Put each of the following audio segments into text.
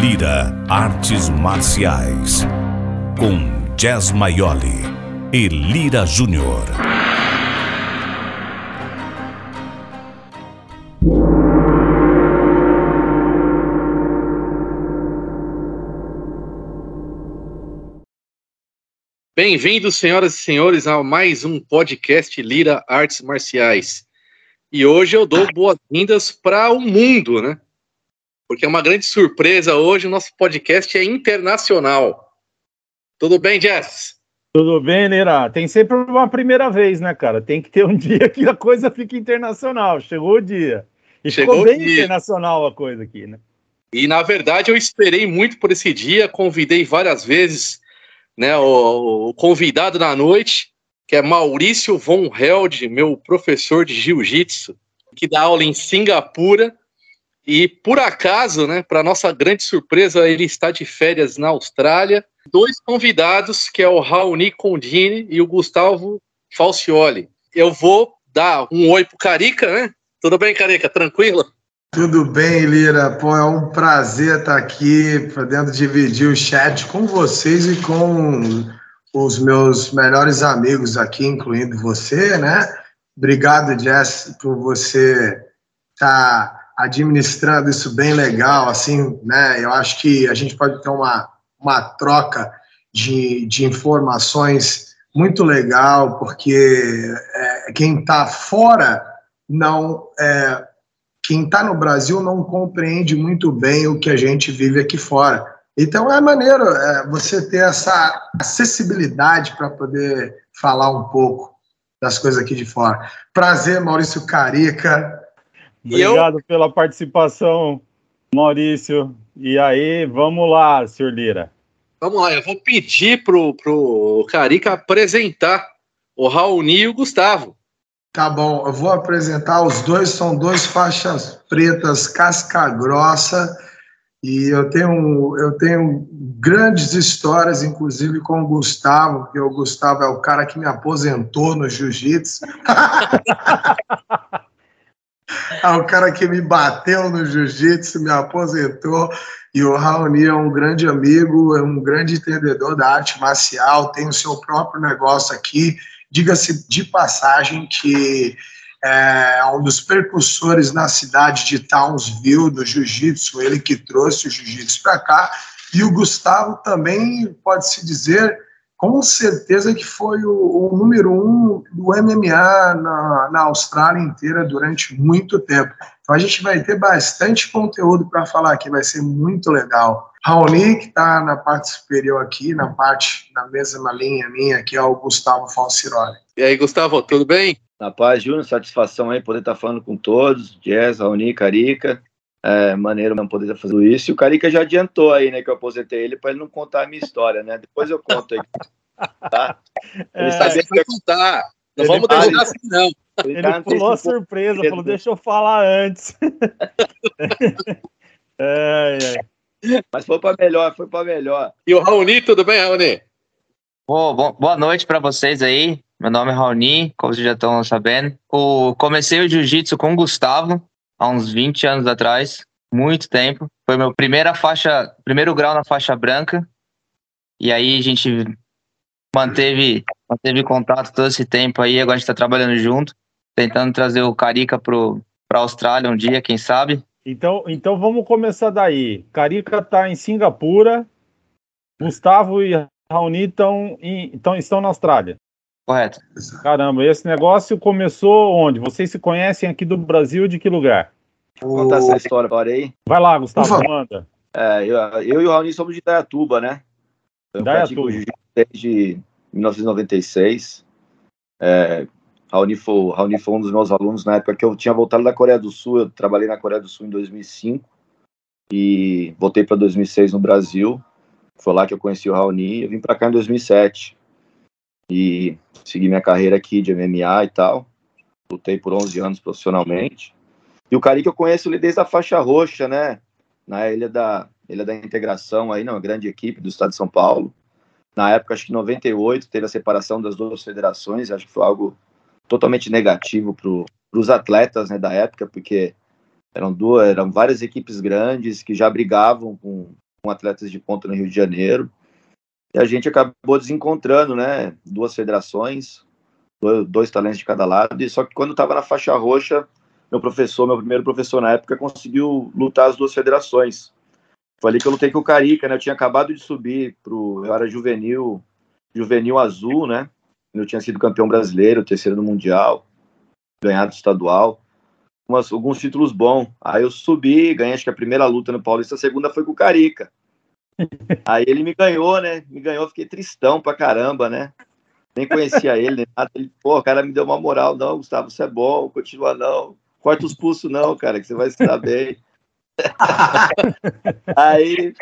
Lira Artes Marciais. Com Jazz Maioli e Lira Júnior. Bem-vindos, senhoras e senhores, a mais um podcast Lira Artes Marciais. E hoje eu dou boas-vindas para o mundo, né? Porque é uma grande surpresa hoje, o nosso podcast é internacional. Tudo bem, Jess? Tudo bem, Lira? Tem sempre uma primeira vez, né, cara? Tem que ter um dia que a coisa fique internacional. Chegou o dia. E Chegou ficou bem internacional a coisa aqui, né? E, na verdade, eu esperei muito por esse dia, convidei várias vezes né, o, o convidado da noite, que é Maurício Von Held, meu professor de jiu-jitsu, que dá aula em Singapura. E por acaso, né, para nossa grande surpresa, ele está de férias na Austrália. Dois convidados, que é o Raoni Condini e o Gustavo Falcioli. Eu vou dar um oi pro Carica, né? Tudo bem, Carica? Tranquilo? Tudo bem, Lira? Pô, é um prazer estar aqui, podendo dividir o chat com vocês e com os meus melhores amigos aqui, incluindo você, né? Obrigado, Jess, por você estar tá administrando isso bem legal, assim, né? Eu acho que a gente pode ter uma, uma troca de, de informações muito legal, porque é, quem está fora não é, quem está no Brasil não compreende muito bem o que a gente vive aqui fora. Então é maneiro é, você ter essa acessibilidade para poder falar um pouco das coisas aqui de fora. Prazer, Maurício Carica. Obrigado eu... pela participação, Maurício. E aí, vamos lá, senhor Lira. Vamos lá, eu vou pedir pro, pro Carica apresentar o Raoni e o Gustavo. Tá bom, eu vou apresentar. Os dois são dois faixas pretas, casca grossa. E eu tenho, eu tenho grandes histórias, inclusive com o Gustavo, porque o Gustavo é o cara que me aposentou no jiu-jitsu. é o cara que me bateu no jiu-jitsu, me aposentou. E o Raoni é um grande amigo, é um grande entendedor da arte marcial, tem o seu próprio negócio aqui Diga-se de passagem que é um dos precursores na cidade de Townsville do jiu-jitsu, ele que trouxe o jiu-jitsu para cá, e o Gustavo também, pode-se dizer, com certeza que foi o, o número um do MMA na, na Austrália inteira durante muito tempo. Então a gente vai ter bastante conteúdo para falar aqui, vai ser muito legal. Raoni, que está na parte superior aqui, na parte, na mesma linha minha, que é o Gustavo Falciroli. E aí, Gustavo, tudo bem? Na paz, Júnior, satisfação aí poder estar tá falando com todos, Jazz, Raoni, Carica. É, maneiro não poder fazer isso. E o Carica já adiantou aí, né, que eu aposentei ele para ele não contar a minha história, né? Depois eu conto aí. Tá? Ele é, sabia que vai contar. Não ele vamos deixar assim, não. Ele, ele pulou a surpresa, falou, deixa eu falar antes. é, é. Mas foi para melhor, foi para melhor. E o Raoni, tudo bem, Raoni? Oh, bom, boa noite para vocês aí. Meu nome é Raoni, como vocês já estão sabendo. O, comecei o jiu-jitsu com o Gustavo, há uns 20 anos atrás, muito tempo. Foi meu primeira faixa, primeiro grau na faixa branca. E aí a gente manteve, manteve contato todo esse tempo aí, agora a gente está trabalhando junto, tentando trazer o Carica para a Austrália um dia, quem sabe. Então, então vamos começar daí. Carica está em Singapura, Gustavo e Raoni estão, estão na Austrália. Correto. Caramba, esse negócio começou onde? Vocês se conhecem aqui do Brasil de que lugar? Vou contar essa história agora aí. Vai lá, Gustavo, manda. É, eu, eu, e o Raoni somos de Itaiatuba, né? Eu Itaiatuba. desde 1996. É, Raoni foi, Raoni foi um dos meus alunos na época que eu tinha voltado da Coreia do Sul. Eu trabalhei na Coreia do Sul em 2005 e voltei para 2006 no Brasil. Foi lá que eu conheci o Raoni. Eu vim para cá em 2007 e segui minha carreira aqui de MMA e tal. Lutei por 11 anos profissionalmente. E o Cari que eu conheço ele desde a faixa roxa, né? Na Ilha da, Ilha da Integração, aí, não, grande equipe do estado de São Paulo. Na época, acho que em 98, teve a separação das duas federações. Acho que foi algo totalmente negativo para os atletas né, da época, porque eram duas, eram várias equipes grandes que já brigavam com, com atletas de ponta no Rio de Janeiro. E a gente acabou desencontrando, né? Duas federações, dois, talentos de cada lado. E só que quando estava na faixa roxa, meu professor, meu primeiro professor na época, conseguiu lutar as duas federações. Foi ali que eu lutei com o Carica, né? Eu tinha acabado de subir pro. Eu era juvenil, juvenil azul, né? Eu tinha sido campeão brasileiro, terceiro no Mundial, ganhado estadual, umas, alguns títulos bons. Aí eu subi, ganhei acho que a primeira luta no Paulista, a segunda foi com o Carica. Aí ele me ganhou, né? Me ganhou, fiquei tristão pra caramba, né? Nem conhecia ele, nem nada. Ele, pô, o cara me deu uma moral, não, Gustavo, você é bom, continua não. Corta os pulsos não, cara, que você vai se dar bem. Aí,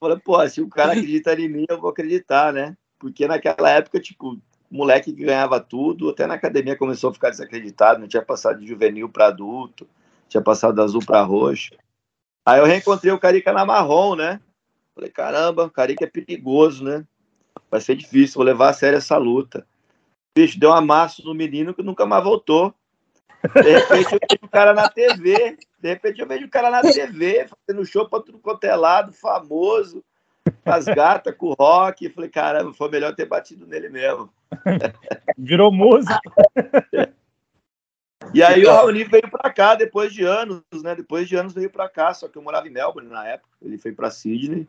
falei, pô, se o cara acredita em mim, eu vou acreditar, né? Porque naquela época, tipo, moleque que ganhava tudo, até na academia começou a ficar desacreditado, não tinha passado de juvenil para adulto, tinha passado de azul para roxo. Aí eu reencontrei o Carica na marrom, né? Falei, caramba, o Carica é perigoso, né? Vai ser difícil, vou levar a sério essa luta. Bicho, deu um amasso no menino que nunca mais voltou. De repente eu vejo o cara na TV. De repente eu vejo o cara na TV, fazendo show pra tudo quanto é lado, famoso, com as gatas, com o rock. Falei, caramba, foi melhor ter batido nele mesmo. Virou música. E aí o Raoni veio para cá depois de anos, né? Depois de anos veio para cá, só que eu morava em Melbourne na época. Ele foi para Sydney.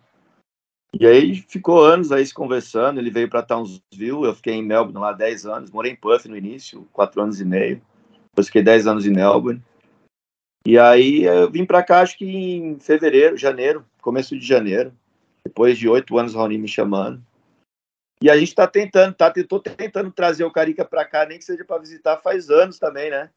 E aí ficou anos aí se conversando. Ele veio para Townsville, eu fiquei em Melbourne lá 10 anos. Morei em Puff no início, 4 anos e meio. Depois fiquei 10 anos em Melbourne. E aí eu vim para cá, acho que em fevereiro, janeiro, começo de janeiro. Depois de oito anos, o Raoni me chamando. E a gente está tentando, tá, tô tentando trazer o Carica para cá, nem que seja para visitar, faz anos também, né?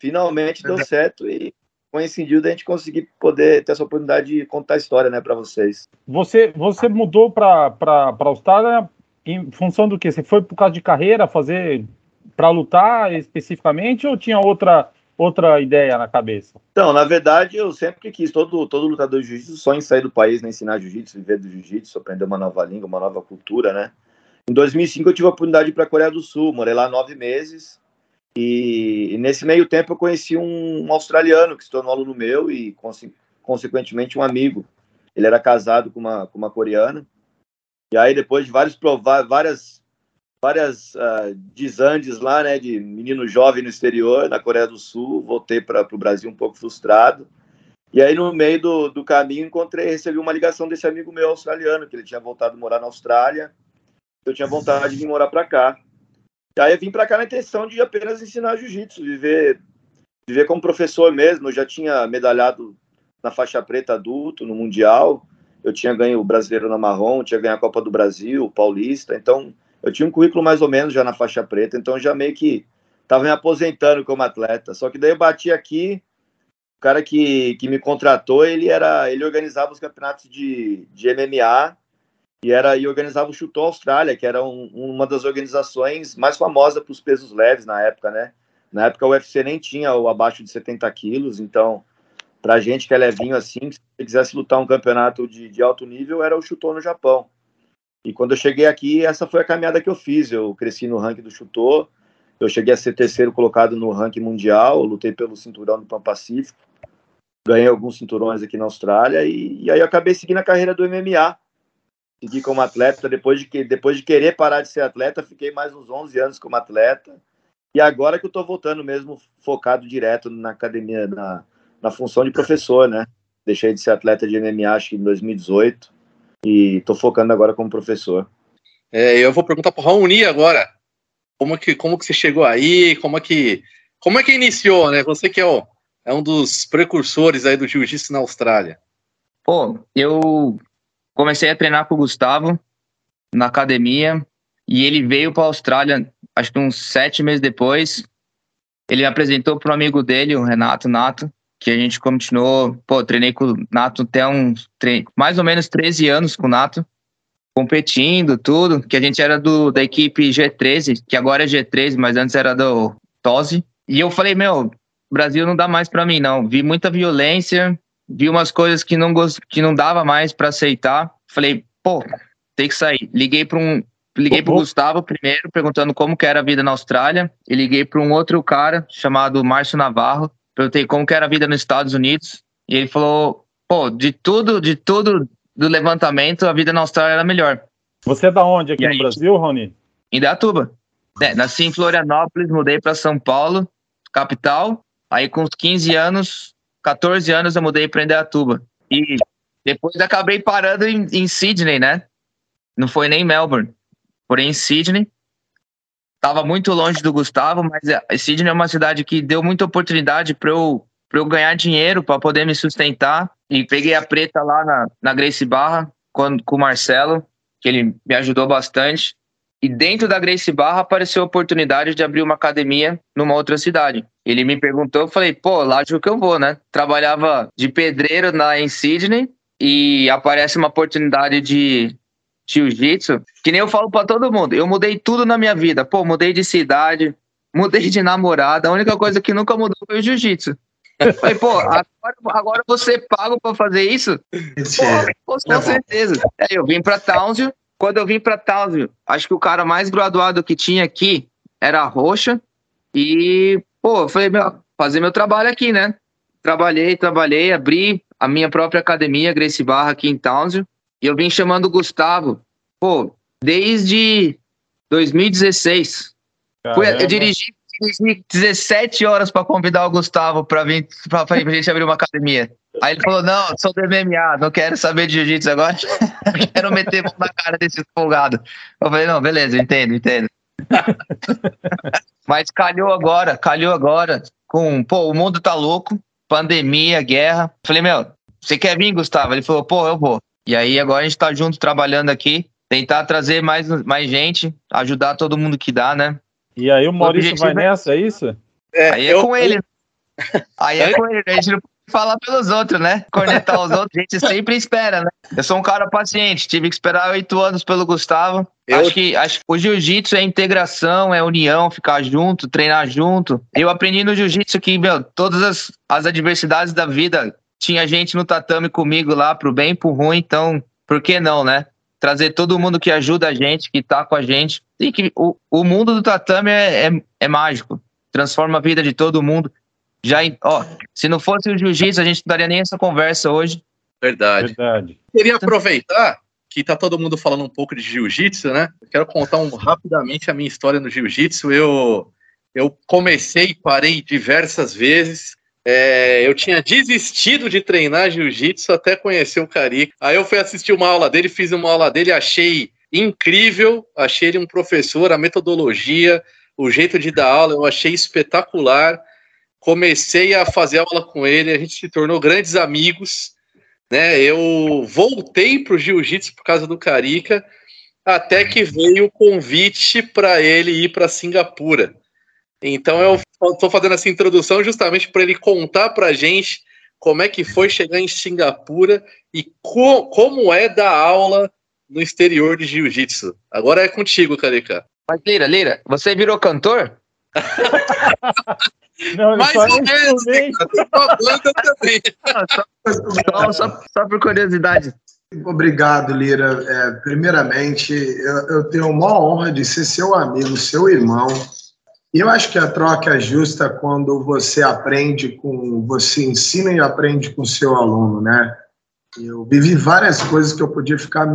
Finalmente deu certo e coincidiu da gente conseguir poder ter essa oportunidade de contar a história, né, para vocês. Você, você mudou para a Austrália em função do que? Você foi por causa de carreira, fazer para lutar especificamente ou tinha outra outra ideia na cabeça? Então, na verdade, eu sempre quis, todo, todo lutador de jiu-jitsu sonha em sair do país, né, ensinar jiu-jitsu, viver do jiu-jitsu, aprender uma nova língua, uma nova cultura, né? Em 2005 eu tive a oportunidade para a Coreia do Sul, morei lá nove meses, e, e, nesse meio tempo eu conheci um, um, australiano que se tornou aluno meu e, conse consequentemente, um amigo. Ele era casado com uma, com uma coreana. E aí, depois de vários provar, várias, várias uh, desandes lá, né, de menino jovem no exterior, na Coreia do Sul, voltei para o Brasil um pouco frustrado. E aí, no meio do, do caminho, encontrei, recebi uma ligação desse amigo meu australiano, que ele tinha voltado a morar na Austrália. Eu tinha vontade de vir morar para cá. E aí eu vim para cá na intenção de apenas ensinar jiu-jitsu, viver, viver como professor mesmo. Eu já tinha medalhado na faixa preta adulto, no Mundial. Eu tinha ganho o Brasileiro na Marrom, tinha ganho a Copa do Brasil, o Paulista. Então, eu tinha um currículo mais ou menos já na faixa preta. Então, já meio que estava me aposentando como atleta. Só que daí eu bati aqui, o cara que, que me contratou, ele era ele organizava os campeonatos de, de MMA e era e organizava o Chutou Austrália, que era um, uma das organizações mais famosas para os pesos leves na época, né? Na época o UFC nem tinha o abaixo de 70 quilos, então para gente que é levinho assim, se quisesse lutar um campeonato de, de alto nível, era o Chutou no Japão. E quando eu cheguei aqui, essa foi a caminhada que eu fiz. Eu cresci no ranking do Chutou, eu cheguei a ser terceiro colocado no ranking mundial, lutei pelo cinturão do Pan Pacífico, ganhei alguns cinturões aqui na Austrália e, e aí eu acabei seguindo a carreira do MMA segui como atleta. Depois de, que, depois de querer parar de ser atleta, fiquei mais uns 11 anos como atleta. E agora que eu estou voltando mesmo, focado direto na academia, na, na função de professor, né? Deixei de ser atleta de MMA, acho que em 2018. E estou focando agora como professor. É, eu vou perguntar para o Raoni agora. Como que, como que você chegou aí? Como é que, como é que iniciou, né? Você que é, o, é um dos precursores aí do jiu-jitsu na Austrália. Pô, eu comecei a treinar com o Gustavo na academia e ele veio para a Austrália, acho que uns sete meses depois. Ele me apresentou para um amigo dele, o Renato Nato, que a gente continuou. Pô, treinei com o Nato até uns mais ou menos 13 anos com o Nato, competindo, tudo. Que a gente era do, da equipe G13, que agora é G13, mas antes era do TOSE. E eu falei, meu, Brasil não dá mais para mim, não. Vi muita violência, vi umas coisas que não, gost... que não dava mais para aceitar. Falei, pô, tem que sair. Liguei para um. Liguei pro Gustavo primeiro, perguntando como que era a vida na Austrália. E liguei para um outro cara chamado Márcio Navarro. Perguntei como que era a vida nos Estados Unidos. E ele falou, pô, de tudo, de tudo do levantamento, a vida na Austrália era melhor. Você é da onde aqui no Brasil, Rony? Em Datuba. É, nasci em Florianópolis, mudei para São Paulo, capital. Aí com uns 15 anos, 14 anos, eu mudei para Indaiatuba. E depois acabei parando em, em Sydney, né? Não foi nem Melbourne. Porém, em Sydney. Tava muito longe do Gustavo, mas é, Sydney é uma cidade que deu muita oportunidade para eu, eu ganhar dinheiro, para poder me sustentar. E peguei a preta lá na, na Grace Barra com, com o Marcelo, que ele me ajudou bastante. E dentro da Grace Barra apareceu a oportunidade de abrir uma academia numa outra cidade. Ele me perguntou, eu falei, pô, lá que eu vou, né? Trabalhava de pedreiro na, em Sydney e aparece uma oportunidade de jiu-jitsu, que nem eu falo para todo mundo. Eu mudei tudo na minha vida. Pô, mudei de cidade, mudei de namorada. A única coisa que nunca mudou foi o jiu-jitsu. Falei, pô, agora, agora você paga para fazer isso? Pô, com certeza. Aí eu vim para Townsville, quando eu vim para Townsville, acho que o cara mais graduado que tinha aqui era a Roxa. E, pô, eu falei, meu, fazer meu trabalho aqui, né? Trabalhei, trabalhei, abri a minha própria academia, Grace Barra, aqui em Townsville. E eu vim chamando o Gustavo, pô, desde 2016. Fui, eu dirigi, dirigi 17 horas para convidar o Gustavo para vir para a gente abrir uma academia. Aí ele falou: Não, sou do MMA, não quero saber de jiu-jitsu agora, quero meter mão na cara desse folgado. Eu falei: Não, beleza, entendo, entendo. Mas calhou agora, calhou agora, com, pô, o mundo tá louco, pandemia, guerra. Eu falei: Meu, você quer vir, Gustavo? Ele falou: Pô, eu vou. E aí agora a gente tá junto trabalhando aqui, tentar trazer mais, mais gente, ajudar todo mundo que dá, né? E aí o Maurício o vai é nessa, é isso? É, aí é eu, com ele. Aí é com ele, a gente não falar pelos outros, né? Cornetar os outros, a gente sempre espera, né? Eu sou um cara paciente, tive que esperar oito anos pelo Gustavo. Eu... Acho que acho que o jiu-jitsu é integração, é união, ficar junto, treinar junto. Eu aprendi no jiu-jitsu que, meu, todas as, as adversidades da vida, tinha gente no tatame comigo lá, pro bem e pro ruim, então, por que não, né? Trazer todo mundo que ajuda a gente, que tá com a gente. E que o, o mundo do tatame é, é, é mágico. Transforma a vida de todo mundo. Já, ó, se não fosse o jiu-jitsu, a gente não daria nem essa conversa hoje. Verdade. Verdade. Queria aproveitar que tá todo mundo falando um pouco de jiu-jitsu, né? Eu quero contar um, rapidamente a minha história no jiu-jitsu. Eu, eu comecei e parei diversas vezes. É, eu tinha desistido de treinar jiu-jitsu até conhecer o Carica. Aí eu fui assistir uma aula dele, fiz uma aula dele, achei incrível, achei ele um professor, a metodologia, o jeito de dar aula, eu achei espetacular comecei a fazer aula com ele, a gente se tornou grandes amigos, né? Eu voltei para o jiu-jitsu por causa do Carica, até que veio o convite para ele ir para Singapura. Então eu estou fazendo essa introdução justamente para ele contar para a gente como é que foi chegar em Singapura e co como é dar aula no exterior de jiu-jitsu. Agora é contigo, Carica. Mas Leira, Leira, você virou cantor? Não, Mais ou menos, banda também. só, só, só, por curiosidade. Obrigado, Lira. É, primeiramente, eu, eu tenho a maior honra de ser seu amigo, seu irmão. E eu acho que a troca é justa quando você aprende com, você ensina e aprende com o seu aluno, né? Eu vivi várias coisas que eu podia ficar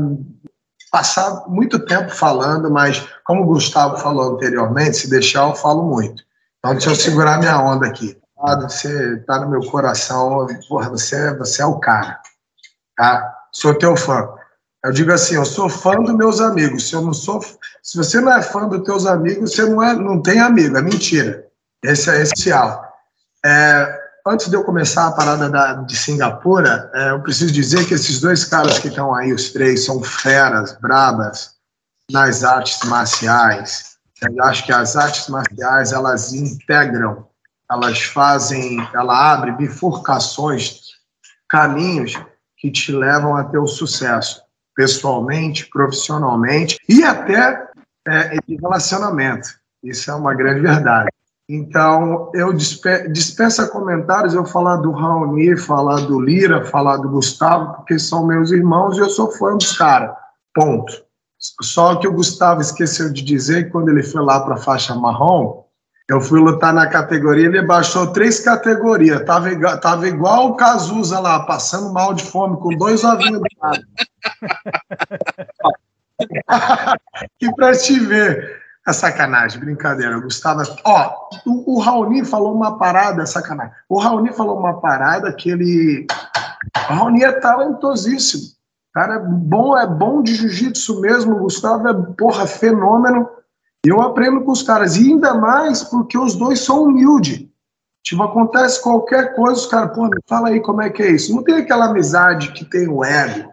passar muito tempo falando, mas como o Gustavo falou anteriormente, se deixar eu falo muito. Então, deixa eu segurar minha onda aqui. Você está no meu coração, porra, você, você é o cara. Tá? Sou teu fã. Eu digo assim, eu sou fã dos meus amigos. Se eu não sou, se você não é fã dos teus amigos, você não, é, não tem amigo, é mentira. Esse é essencial. É, antes de eu começar a parada da, de Singapura, é, eu preciso dizer que esses dois caras que estão aí, os três, são feras, brabas nas artes marciais. Eu acho que as artes marciais elas integram, elas fazem, ela abre bifurcações, caminhos que te levam a ter o sucesso, pessoalmente, profissionalmente e até é, de relacionamento. Isso é uma grande verdade. Então, eu dispensa comentários eu falar do Raoni, falar do Lira, falar do Gustavo, porque são meus irmãos e eu sou fã dos caras. Ponto. Só que o Gustavo esqueceu de dizer que quando ele foi lá para a faixa marrom, Eu fui lutar na categoria, ele baixou três categorias. Tava igual, tava igual o Cazuza lá, passando mal de fome, com dois ovinhos do lado. que pra te ver. É sacanagem, brincadeira. Gustavo. Ó, o, o Raoni falou uma parada, é sacanagem. O Raoni falou uma parada que ele. O Raoni é talentosíssimo. Cara, é bom, é bom de jiu-jitsu mesmo. O Gustavo é, porra, fenômeno. Eu aprendo com os caras, e ainda mais porque os dois são humildes. Tipo, acontece qualquer coisa, os caras, pô, me fala aí como é que é isso. Não tem aquela amizade que tem o ego.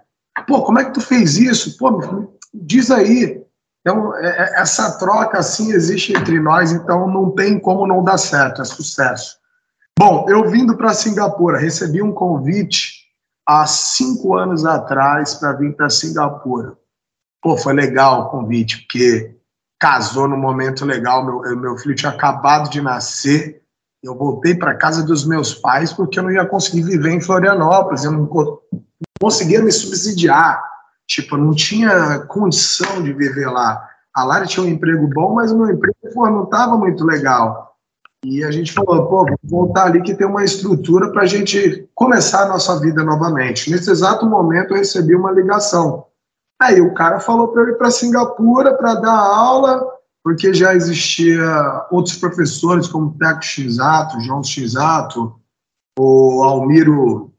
Pô, como é que tu fez isso? Pô, diz aí. Então, é, é, essa troca assim existe entre nós, então não tem como não dar certo, é sucesso. Bom, eu vindo para Singapura, recebi um convite há cinco anos atrás para vir para Singapura. Pô, foi legal o convite, porque casou num momento legal. Meu, meu filho tinha acabado de nascer. Eu voltei para casa dos meus pais porque eu não ia conseguir viver em Florianópolis. Eu não conseguia me subsidiar. Tipo, não tinha condição de viver lá. A Lara tinha um emprego bom, mas o meu emprego pô, não estava muito legal. E a gente falou, pô, vamos voltar ali que tem uma estrutura para a gente começar a nossa vida novamente. Nesse exato momento eu recebi uma ligação Aí o cara falou para eu ir para Singapura para dar aula, porque já existia outros professores, como Teco Xato, João Xato, o Almiro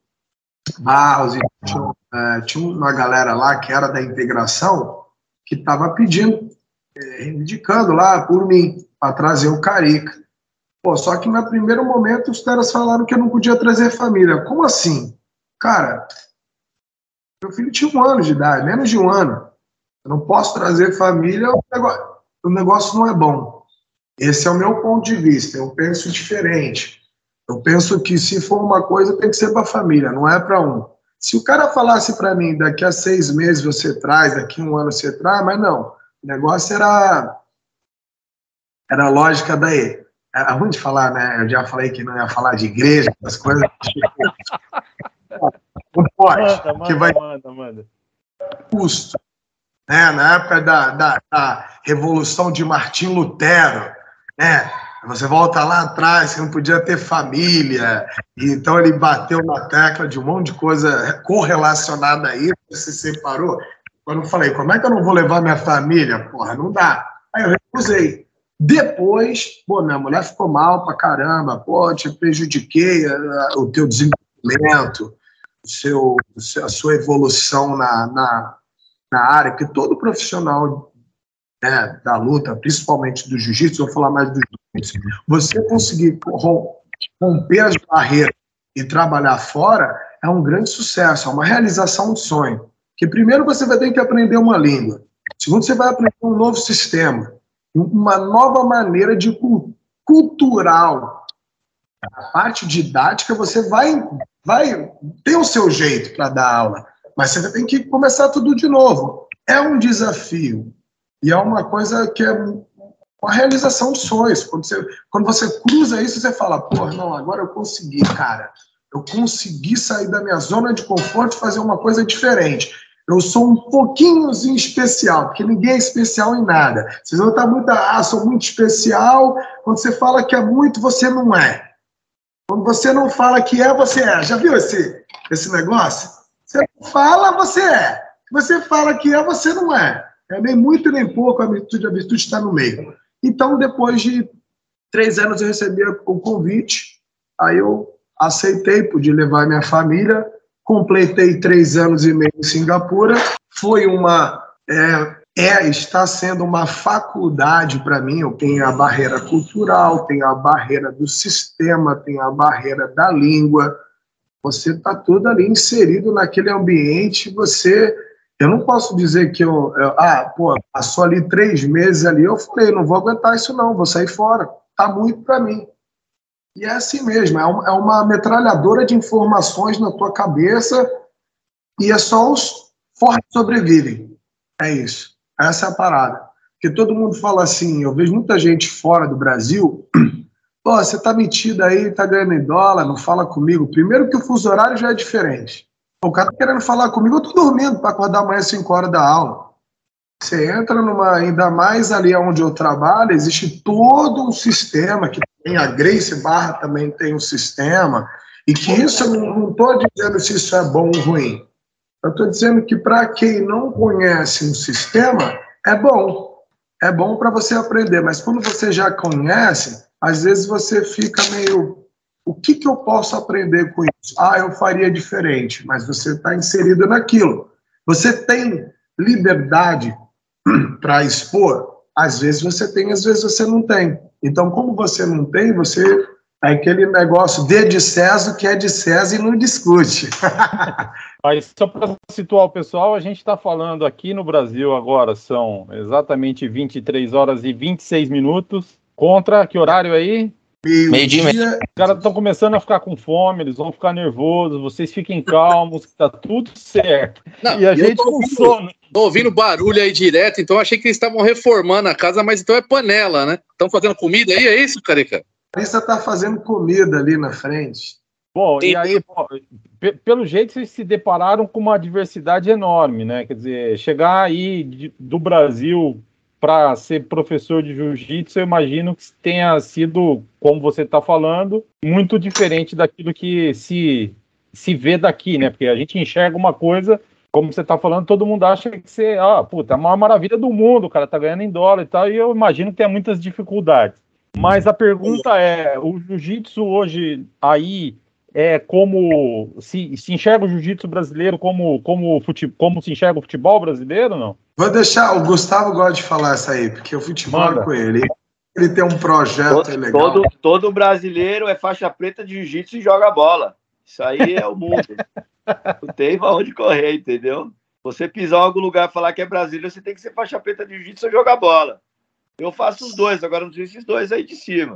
Barros, e tinha, é, tinha, uma galera lá que era da integração, que estava pedindo, é, reivindicando lá por mim, para trazer o Carica. Pô, só que no primeiro momento os caras falaram que eu não podia trazer família. Como assim? Cara, meu filho tinha um ano de idade, menos de um ano. Eu não posso trazer família, o negócio, o negócio não é bom. Esse é o meu ponto de vista. Eu penso diferente. Eu penso que se for uma coisa, tem que ser para a família, não é para um. Se o cara falasse para mim, daqui a seis meses você traz, daqui a um ano você traz, mas não. O negócio era. Era a lógica daí. Era ruim de falar, né? Eu já falei que não ia falar de igreja, essas coisas. um pote que vai manda, manda. custo. Né? Na época da, da, da, Revolução de Martim Lutero, né? Você volta lá atrás, você não podia ter família, então ele bateu na tecla de um monte de coisa correlacionada a isso, se separou. Quando eu falei, como é que eu não vou levar minha família? Porra, não dá. Aí eu recusei. Depois, pô, minha mulher ficou mal pra caramba, pô, te prejudiquei uh, o teu desenvolvimento, seu, a sua evolução na, na, na área, que todo profissional né, da luta, principalmente do jiu-jitsu, vou falar mais do jiu-jitsu, você conseguir romper as barreiras e trabalhar fora é um grande sucesso, é uma realização de sonho. Que primeiro você vai ter que aprender uma língua, segundo você vai aprender um novo sistema, uma nova maneira de cultural. A parte didática você vai vai ter o seu jeito para dar aula, mas você tem que começar tudo de novo. É um desafio e é uma coisa que é uma realização de sonhos. Quando você, quando você cruza isso, você fala: pô, não, agora eu consegui, cara. Eu consegui sair da minha zona de conforto e fazer uma coisa diferente. Eu sou um pouquinhozinho especial, porque ninguém é especial em nada. Vocês vão estar muito, ah, sou muito especial. Quando você fala que é muito, você não é. Quando você não fala que é, você é. Já viu esse, esse negócio? Você fala, você é. Você fala que é, você não é. É nem muito nem pouco, a virtude, a virtude está no meio. Então, depois de três anos, eu recebi o convite, aí eu aceitei, pude levar minha família, completei três anos e meio em Singapura. Foi uma é, é está sendo uma faculdade para mim. Eu tenho a barreira cultural, tenho a barreira do sistema, tenho a barreira da língua. Você está todo ali inserido naquele ambiente. Você, eu não posso dizer que eu, eu ah, pô, passou ali três meses ali. Eu falei, não vou aguentar isso não, vou sair fora. Tá muito para mim. E é assim mesmo, é uma, é uma metralhadora de informações na tua cabeça e é só os fortes sobrevivem. É isso. Essa é a parada. Porque todo mundo fala assim, eu vejo muita gente fora do Brasil, pô, você tá metido aí, tá ganhando em dólar, não fala comigo. Primeiro que o fuso horário já é diferente. O cara tá querendo falar comigo, eu tô dormindo para acordar amanhã às 5 horas da aula. Você entra numa, ainda mais ali onde eu trabalho, existe todo um sistema que tem a Grace Barra também tem um sistema, e que isso eu não estou dizendo se isso é bom ou ruim. Eu estou dizendo que para quem não conhece um sistema, é bom. É bom para você aprender, mas quando você já conhece, às vezes você fica meio. O que, que eu posso aprender com isso? Ah, eu faria diferente, mas você está inserido naquilo. Você tem liberdade para expor? Às vezes você tem, às vezes você não tem. Então, como você não tem, você é aquele negócio de de César que é de César e não discute. Mas só para situar o pessoal, a gente está falando aqui no Brasil agora, são exatamente 23 horas e 26 minutos. Contra que horário aí? Meio dia. Meio Os caras estão começando a ficar com fome, eles vão ficar nervosos, vocês fiquem calmos, que tá tudo certo. Não, e a gente com sono. Tô ouvindo barulho aí direto, então achei que eles estavam reformando a casa, mas então é panela, né? Estão fazendo comida aí, é isso, Carica? A Larissa tá fazendo comida ali na frente. Bom, e aí, pelo jeito, vocês se depararam com uma diversidade enorme, né? Quer dizer, chegar aí de, do Brasil para ser professor de jiu-jitsu, eu imagino que tenha sido, como você está falando, muito diferente daquilo que se, se vê daqui, né? Porque a gente enxerga uma coisa, como você está falando, todo mundo acha que você, ah, puta, é a maior maravilha do mundo, o cara tá ganhando em dólar e tal, e eu imagino que tem muitas dificuldades. Mas a pergunta é, o jiu-jitsu hoje aí é como se, se enxerga o jiu-jitsu brasileiro como como, fute, como se enxerga o futebol brasileiro, não? Vou deixar, o Gustavo gosta de falar essa aí, porque o futebol é Manda. com ele. Ele tem um projeto todo, legal. Todo, todo brasileiro é faixa preta de jiu-jitsu e joga bola. Isso aí é o mundo. Não tem pra onde correr, entendeu? Você pisar em algum lugar e falar que é brasileiro, você tem que ser faixa preta de jiu-jitsu ou jogar bola. Eu faço os dois, agora não sei esses dois aí de cima.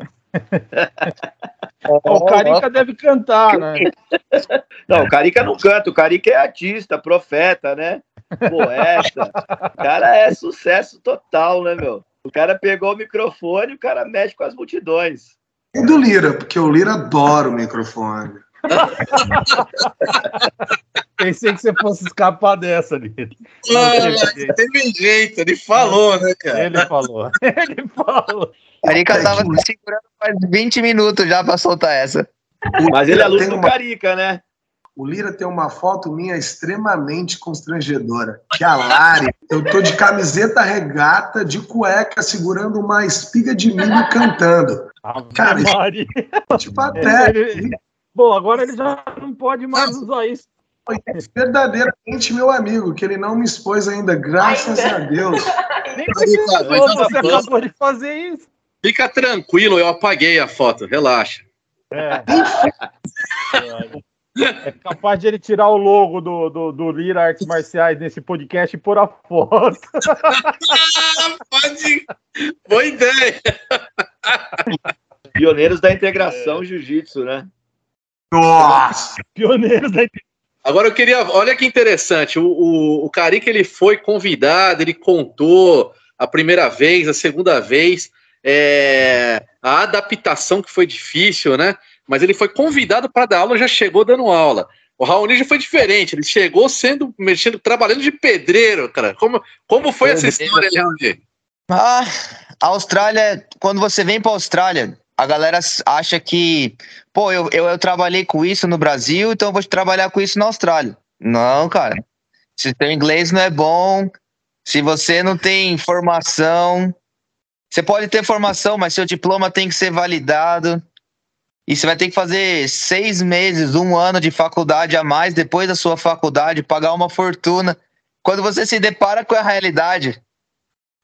O Carica deve cantar, né? Não, o Carica não canta, o Carica é artista, profeta, né? Poeta. O cara é sucesso total, né, meu? O cara pegou o microfone e o cara mexe com as multidões. E do Lira, porque o Lira adora o microfone. Pensei que você fosse escapar dessa, Lira. Ah, teve jeito, ele falou, né, cara? Ele falou, ele falou. Carica tava segurando faz 20 minutos já pra soltar essa. Mas ele é aluno do uma... Carica, né? O Lira tem uma foto minha extremamente constrangedora. Que é a Lari, eu tô de camiseta regata, de cueca, segurando uma espiga de milho cantando. Cara, Mari. tipo até. Ele... Bom, agora ele já não pode mais usar isso. Verdadeiramente meu amigo, que ele não me expôs ainda, graças ainda. a Deus. Nem precisou, você acabou de fazer isso. Fica tranquilo, eu apaguei a foto, relaxa. É. é capaz de ele tirar o logo do, do, do Lira Artes Marciais nesse podcast e pôr a foto. Pode. Boa ideia. Pioneiros da integração é. jiu-jitsu, né? Nossa! Pioneiros da integração. Agora eu queria, olha que interessante, o, o, o Carica ele foi convidado, ele contou a primeira vez, a segunda vez, é, a adaptação que foi difícil, né? Mas ele foi convidado para dar aula, já chegou dando aula. O Raoni já foi diferente, ele chegou sendo, mexendo, trabalhando de pedreiro, cara. Como, como foi essa história, Raoni? Ah, a Austrália, quando você vem para a Austrália, a galera acha que, pô, eu, eu, eu, trabalhei com isso no Brasil, então vou trabalhar com isso na Austrália. Não, cara. Se teu inglês não é bom, se você não tem formação, você pode ter formação, mas seu diploma tem que ser validado. E você vai ter que fazer seis meses, um ano de faculdade a mais depois da sua faculdade, pagar uma fortuna. Quando você se depara com a realidade.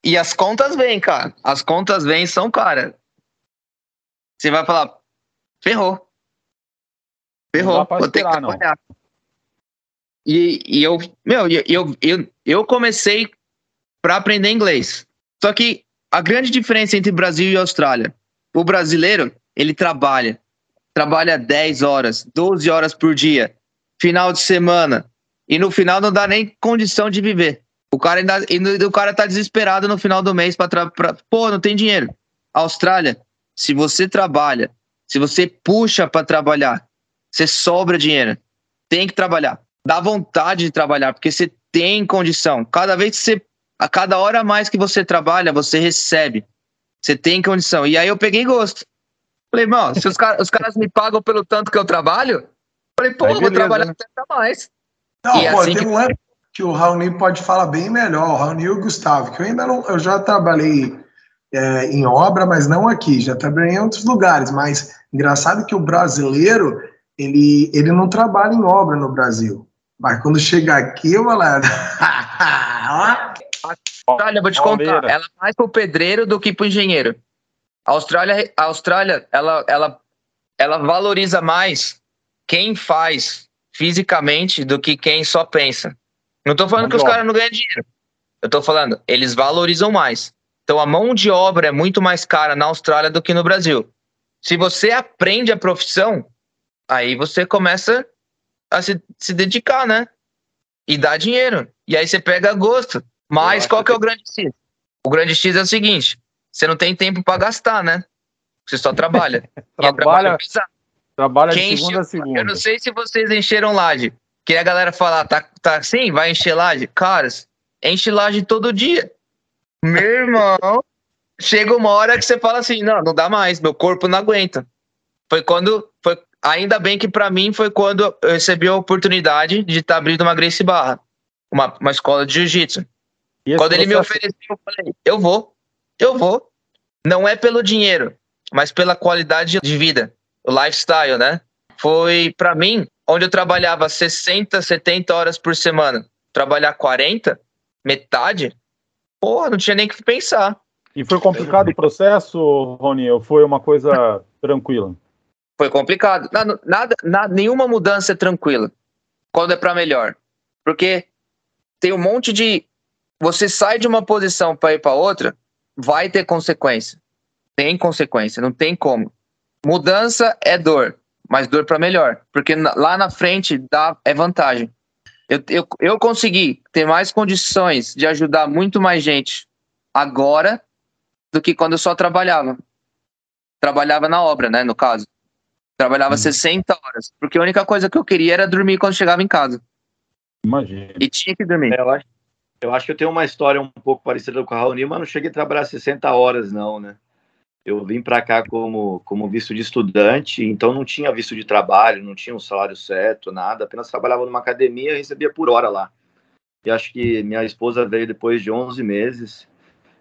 E as contas vêm, cara. As contas vêm são, cara. Você vai falar, ferrou. Ferrou. Vou ter que trabalhar. E, e eu, meu, eu, eu, eu comecei para aprender inglês. Só que a grande diferença entre Brasil e Austrália, o brasileiro, ele trabalha, trabalha 10 horas, 12 horas por dia, final de semana, e no final não dá nem condição de viver. O cara ainda, o cara tá desesperado no final do mês para pô, não tem dinheiro. Austrália, se você trabalha, se você puxa para trabalhar, você sobra dinheiro. Tem que trabalhar. Dá vontade de trabalhar, porque você tem condição. Cada vez que você A cada hora a mais que você trabalha, você recebe. Você tem condição. E aí eu peguei gosto. Falei, mano, se os, car os caras me pagam pelo tanto que eu trabalho, falei, pô, beleza, vou trabalhar né? até mais. Não, e pô, assim tem que... um ano que o Raoni pode falar bem melhor, o Raoni e o Gustavo, que eu ainda não, eu já trabalhei é, em obra, mas não aqui, já trabalhei em outros lugares, mas engraçado que o brasileiro, ele, ele não trabalha em obra no Brasil, mas quando chega aqui, eu vou lá... Olha, vou te contar, ela é mais pro pedreiro do que pro engenheiro. A Austrália, a Austrália ela, ela, ela valoriza mais quem faz fisicamente do que quem só pensa. Não tô falando que os caras não ganham dinheiro. Eu tô falando, eles valorizam mais. Então a mão de obra é muito mais cara na Austrália do que no Brasil. Se você aprende a profissão, aí você começa a se, se dedicar, né? E dá dinheiro. E aí você pega gosto. Mas qual que é o grande X? O grande X é o seguinte: você não tem tempo para gastar, né? Você só trabalha. trabalha, trabalha de segunda encheu, a segunda. Eu não sei se vocês encheram laje. Que a galera fala, tá, tá assim, vai encher laje? Caras, enche laje todo dia. Meu irmão, chega uma hora que você fala assim, não, não dá mais, meu corpo não aguenta. Foi quando, foi, ainda bem que para mim foi quando eu recebi a oportunidade de estar tá abrindo uma Grace Barra, uma, uma escola de jiu-jitsu. Quando ele me ofereceu, eu falei, eu vou, eu vou. Não é pelo dinheiro, mas pela qualidade de vida, o lifestyle, né? Foi para mim onde eu trabalhava 60, 70 horas por semana, trabalhar 40, metade, porra, não tinha nem que pensar. E foi complicado o processo, Rony, ou foi uma coisa tranquila? Foi complicado. Nada, nada, nada nenhuma mudança é tranquila quando é para melhor. Porque tem um monte de. Você sai de uma posição para ir para outra, vai ter consequência. Tem consequência, não tem como. Mudança é dor mas dor para melhor, porque lá na frente dá, é vantagem. Eu, eu, eu consegui ter mais condições de ajudar muito mais gente agora do que quando eu só trabalhava. Trabalhava na obra, né, no caso. Trabalhava hum. 60 horas, porque a única coisa que eu queria era dormir quando chegava em casa. Imagina. E tinha que dormir. É, eu, acho, eu acho que eu tenho uma história um pouco parecida com a Raoni, mas não cheguei a trabalhar 60 horas, não, né? Eu vim para cá como, como visto de estudante, então não tinha visto de trabalho, não tinha um salário certo, nada, apenas trabalhava numa academia e recebia por hora lá. E acho que minha esposa veio depois de 11 meses,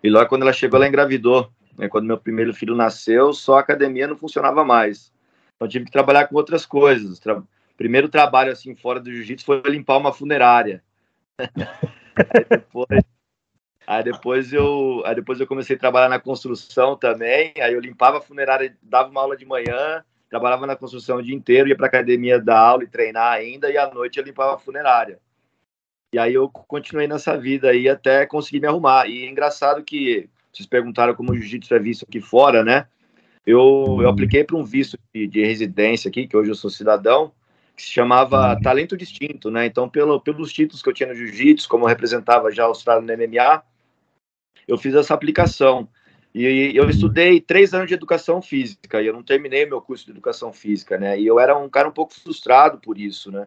e logo quando ela chegou, ela engravidou. Né? Quando meu primeiro filho nasceu, só a academia não funcionava mais. Então tive que trabalhar com outras coisas. Tra... Primeiro trabalho assim fora do jiu-jitsu foi limpar uma funerária. depois Aí depois eu, aí depois eu comecei a trabalhar na construção também. Aí eu limpava a funerária, dava uma aula de manhã, trabalhava na construção o dia inteiro, ia para academia dar aula e treinar ainda, e à noite eu limpava a funerária. E aí eu continuei nessa vida aí até conseguir me arrumar. E é engraçado que vocês perguntaram como o jiu-jitsu é visto aqui fora, né? Eu, eu apliquei para um visto de, de, residência aqui, que hoje eu sou cidadão, que se chamava Talento Distinto, né? Então, pelo, pelos títulos que eu tinha no jiu-jitsu, como eu representava já a Austrália no MMA, eu fiz essa aplicação. E eu estudei três anos de educação física e eu não terminei meu curso de educação física, né? E eu era um cara um pouco frustrado por isso, né?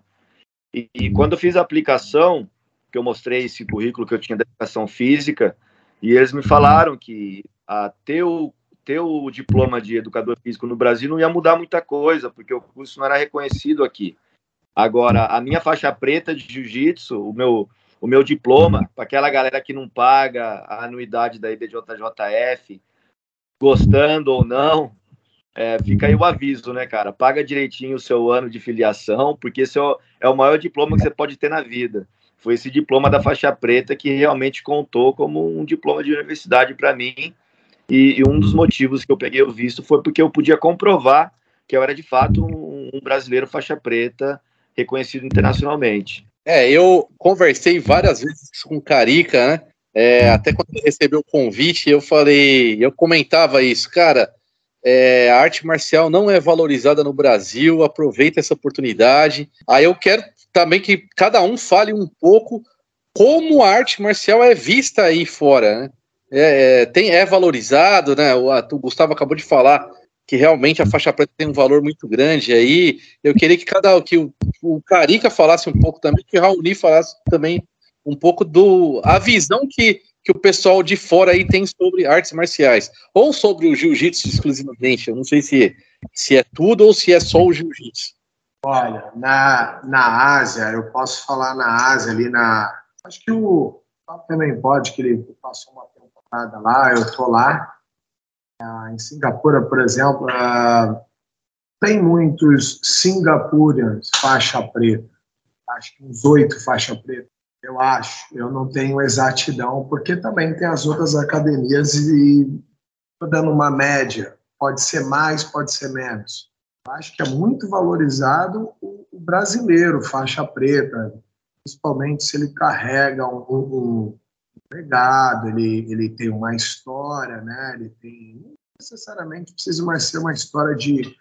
E, e quando eu fiz a aplicação, que eu mostrei esse currículo que eu tinha de educação física, e eles me falaram que a ter o, ter o diploma de educador físico no Brasil não ia mudar muita coisa, porque o curso não era reconhecido aqui. Agora, a minha faixa preta de jiu-jitsu, o meu, o meu diploma, para aquela galera que não paga a anuidade da IBJJF, gostando ou não, é, fica aí o aviso, né, cara? Paga direitinho o seu ano de filiação, porque esse é o, é o maior diploma que você pode ter na vida. Foi esse diploma da faixa preta que realmente contou como um diploma de universidade para mim. E, e, um dos motivos que eu peguei o visto foi porque eu podia comprovar que eu era de fato um, um brasileiro faixa preta reconhecido internacionalmente. É, eu conversei várias vezes com o Carica, né? É, até quando ele recebeu o convite, eu falei, eu comentava isso, cara. É, a arte marcial não é valorizada no Brasil, aproveita essa oportunidade. Aí eu quero também que cada um fale um pouco como a arte marcial é vista aí fora, né? É, é, tem, é valorizado, né? O, o Gustavo acabou de falar que realmente a faixa preta tem um valor muito grande aí. Eu queria que cada que o, o Carica falasse um pouco também, que o Raoni falasse também um pouco do a visão que, que o pessoal de fora aí tem sobre artes marciais, ou sobre o jiu-jitsu exclusivamente. Eu não sei se, se é tudo ou se é só o jiu-jitsu. Olha, na, na Ásia, eu posso falar na Ásia, ali na. Acho que o também pode, que ele passou uma temporada lá, eu tô lá. Ah, em Singapura, por exemplo, ah, tem muitos singapurians faixa preta. Acho que uns oito faixa preta. Eu acho. Eu não tenho exatidão, porque também tem as outras academias e estou dando uma média. Pode ser mais, pode ser menos. Acho que é muito valorizado o, o brasileiro faixa preta, principalmente se ele carrega um, um, legado, ele, ele tem uma história, né? Ele tem não necessariamente precisa mais ser uma história de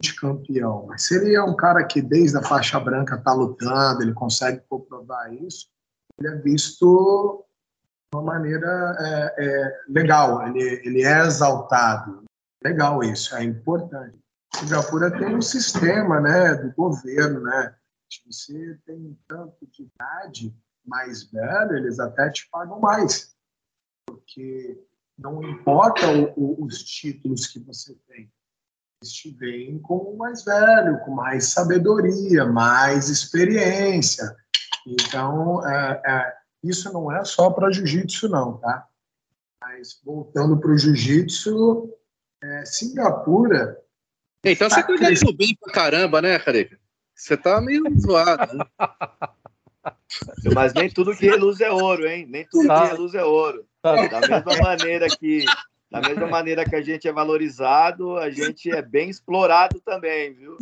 de campeão, mas se ele é um cara que desde a faixa branca está lutando, ele consegue comprovar isso, ele é visto de uma maneira é, é, legal, ele, ele é exaltado. Legal isso, é importante. Singapura tem um sistema né, do governo, né? Você tem tanto de idade mais velho, eles até te pagam mais. Porque não importa o, o, os títulos que você tem, eles te veem como mais velho, com mais sabedoria, mais experiência. Então, é, é, isso não é só para jiu-jitsu, não, tá? Mas voltando para o jiu-jitsu, é, Singapura. Então você tá cuida bem pra caramba, né, Careca? Você tá meio zoado. Né? Mas nem tudo que reluz é ouro, hein? Nem tudo tá. que reluz é ouro. Tá. Da mesma maneira que da mesma maneira que a gente é valorizado, a gente é bem explorado também, viu?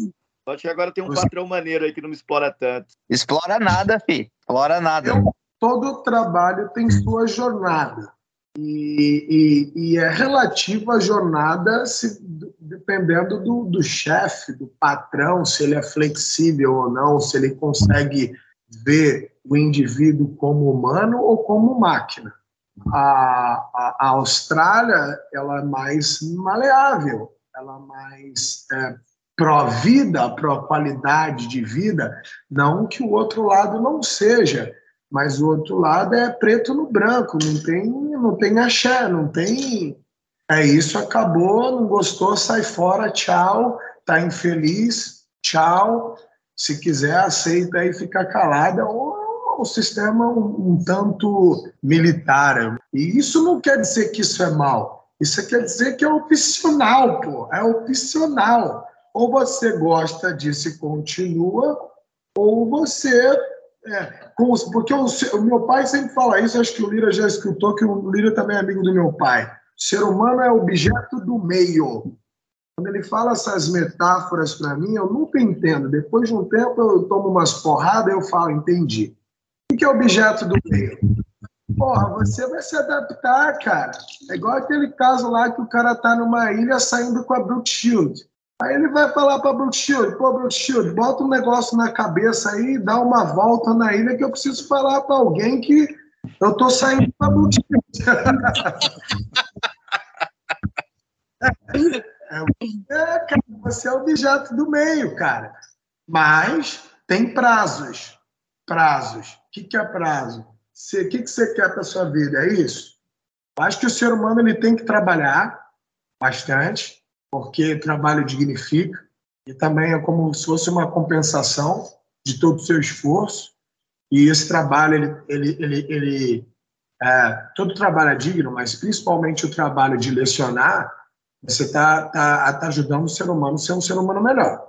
Só que agora tem um patrão maneiro aí que não me explora tanto. Explora nada, fi. Explora nada. todo trabalho tem sua jornada. E, e, e, é relativa à jornada se, dependendo do, do chefe, do patrão, se ele é flexível ou não, se ele consegue ver o indivíduo como humano ou como máquina. A, a, a Austrália ela é mais maleável, ela é mais é, pró-vida, pró-qualidade de vida, não que o outro lado não seja, mas o outro lado é preto no branco, não tem, não tem axé, não tem. É isso, acabou, não gostou, sai fora, tchau, tá infeliz, tchau. Se quiser, aceita e fica calada, ou o sistema um, um tanto militar. E isso não quer dizer que isso é mal. Isso quer dizer que é opcional, pô. É opcional. Ou você gosta disso e continua, ou você. É, com, porque o, o, meu pai sempre fala isso, acho que o Lira já escutou, que o Lira também é amigo do meu pai. O ser humano é objeto do meio. Quando ele fala essas metáforas para mim, eu nunca entendo. Depois de um tempo, eu tomo umas porradas e eu falo, entendi. O que é objeto do meio? Porra, você vai se adaptar, cara. É igual aquele caso lá que o cara tá numa ilha saindo com a Brooke Shield. Aí ele vai falar para Brooke Shield, pô, Brooke Shield, bota um negócio na cabeça aí, dá uma volta na ilha que eu preciso falar para alguém que eu tô saindo com a Brooke Shield. é, cara, você é objeto do meio, cara. Mas tem prazos. Prazos que, que é prazo? O que, que você quer para sua vida? É isso? Acho que o ser humano ele tem que trabalhar bastante, porque trabalho dignifica e também é como se fosse uma compensação de todo o seu esforço. E esse trabalho, ele, ele, ele, ele é, todo trabalho é digno, mas principalmente o trabalho de lecionar, você está tá, tá ajudando o ser humano a ser um ser humano melhor.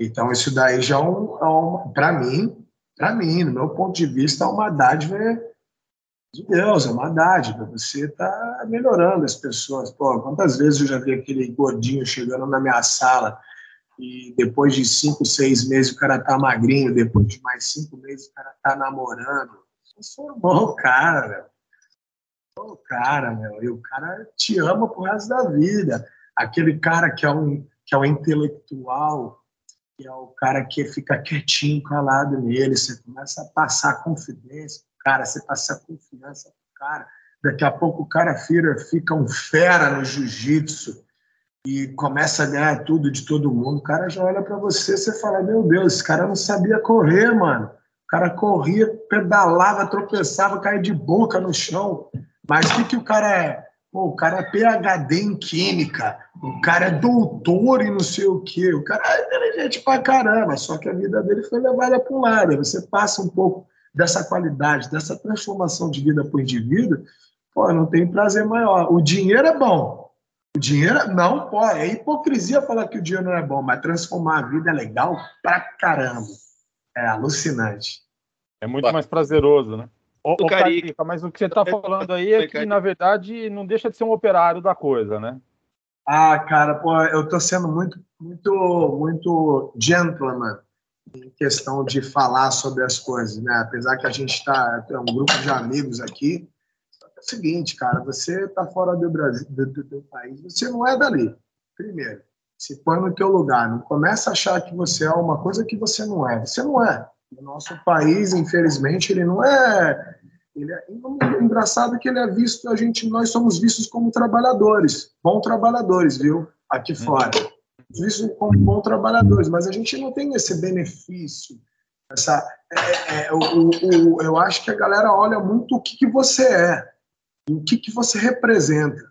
Então, isso daí já é um, é um para mim, para mim, no meu ponto de vista, é uma dádiva de Deus, é uma dádiva. Você está melhorando as pessoas. Pô, quantas vezes eu já vi aquele gordinho chegando na minha sala e depois de cinco, seis meses o cara tá magrinho, depois de mais cinco meses o cara tá namorando. Transformou o cara, velho. O cara, meu, e o cara te ama pro resto da vida. Aquele cara que é um, que é um intelectual que é o cara que fica quietinho, calado nele, você começa a passar confidência cara, você passa confiança pro cara, daqui a pouco o cara fica, fica um fera no jiu-jitsu e começa a ganhar tudo de todo mundo, o cara já olha para você, você fala, meu Deus, esse cara não sabia correr, mano, O cara corria, pedalava, tropeçava, caía de boca no chão. Mas o que, que o cara é? Pô, o cara é PHD em química, o cara é doutor e não sei o quê, o cara é inteligente pra caramba, só que a vida dele foi levada para um lado. Você passa um pouco dessa qualidade, dessa transformação de vida para o indivíduo, pô, não tem prazer maior. O dinheiro é bom. O dinheiro não pode. É hipocrisia falar que o dinheiro não é bom, mas transformar a vida é legal pra caramba. É alucinante. É muito mais prazeroso, né? Ô, ô Carica, mas o que você está falando aí é que, na verdade, não deixa de ser um operário da coisa, né? Ah, cara, pô, eu estou sendo muito, muito, muito gentleman em questão de falar sobre as coisas, né? Apesar que a gente está, é um grupo de amigos aqui, é o seguinte, cara, você está fora do Brasil, do, do, do, país, você não é dali. Primeiro, se põe no teu lugar, não começa a achar que você é uma coisa que você não é. Você não é. O nosso país, infelizmente, ele não é. Ele é engraçado que ele é visto, a gente, nós somos vistos como trabalhadores, bons trabalhadores, viu? Aqui hum. fora. Vistos como bons trabalhadores, mas a gente não tem esse benefício. Essa, é, é, o, o, eu acho que a galera olha muito o que, que você é, o que, que você representa.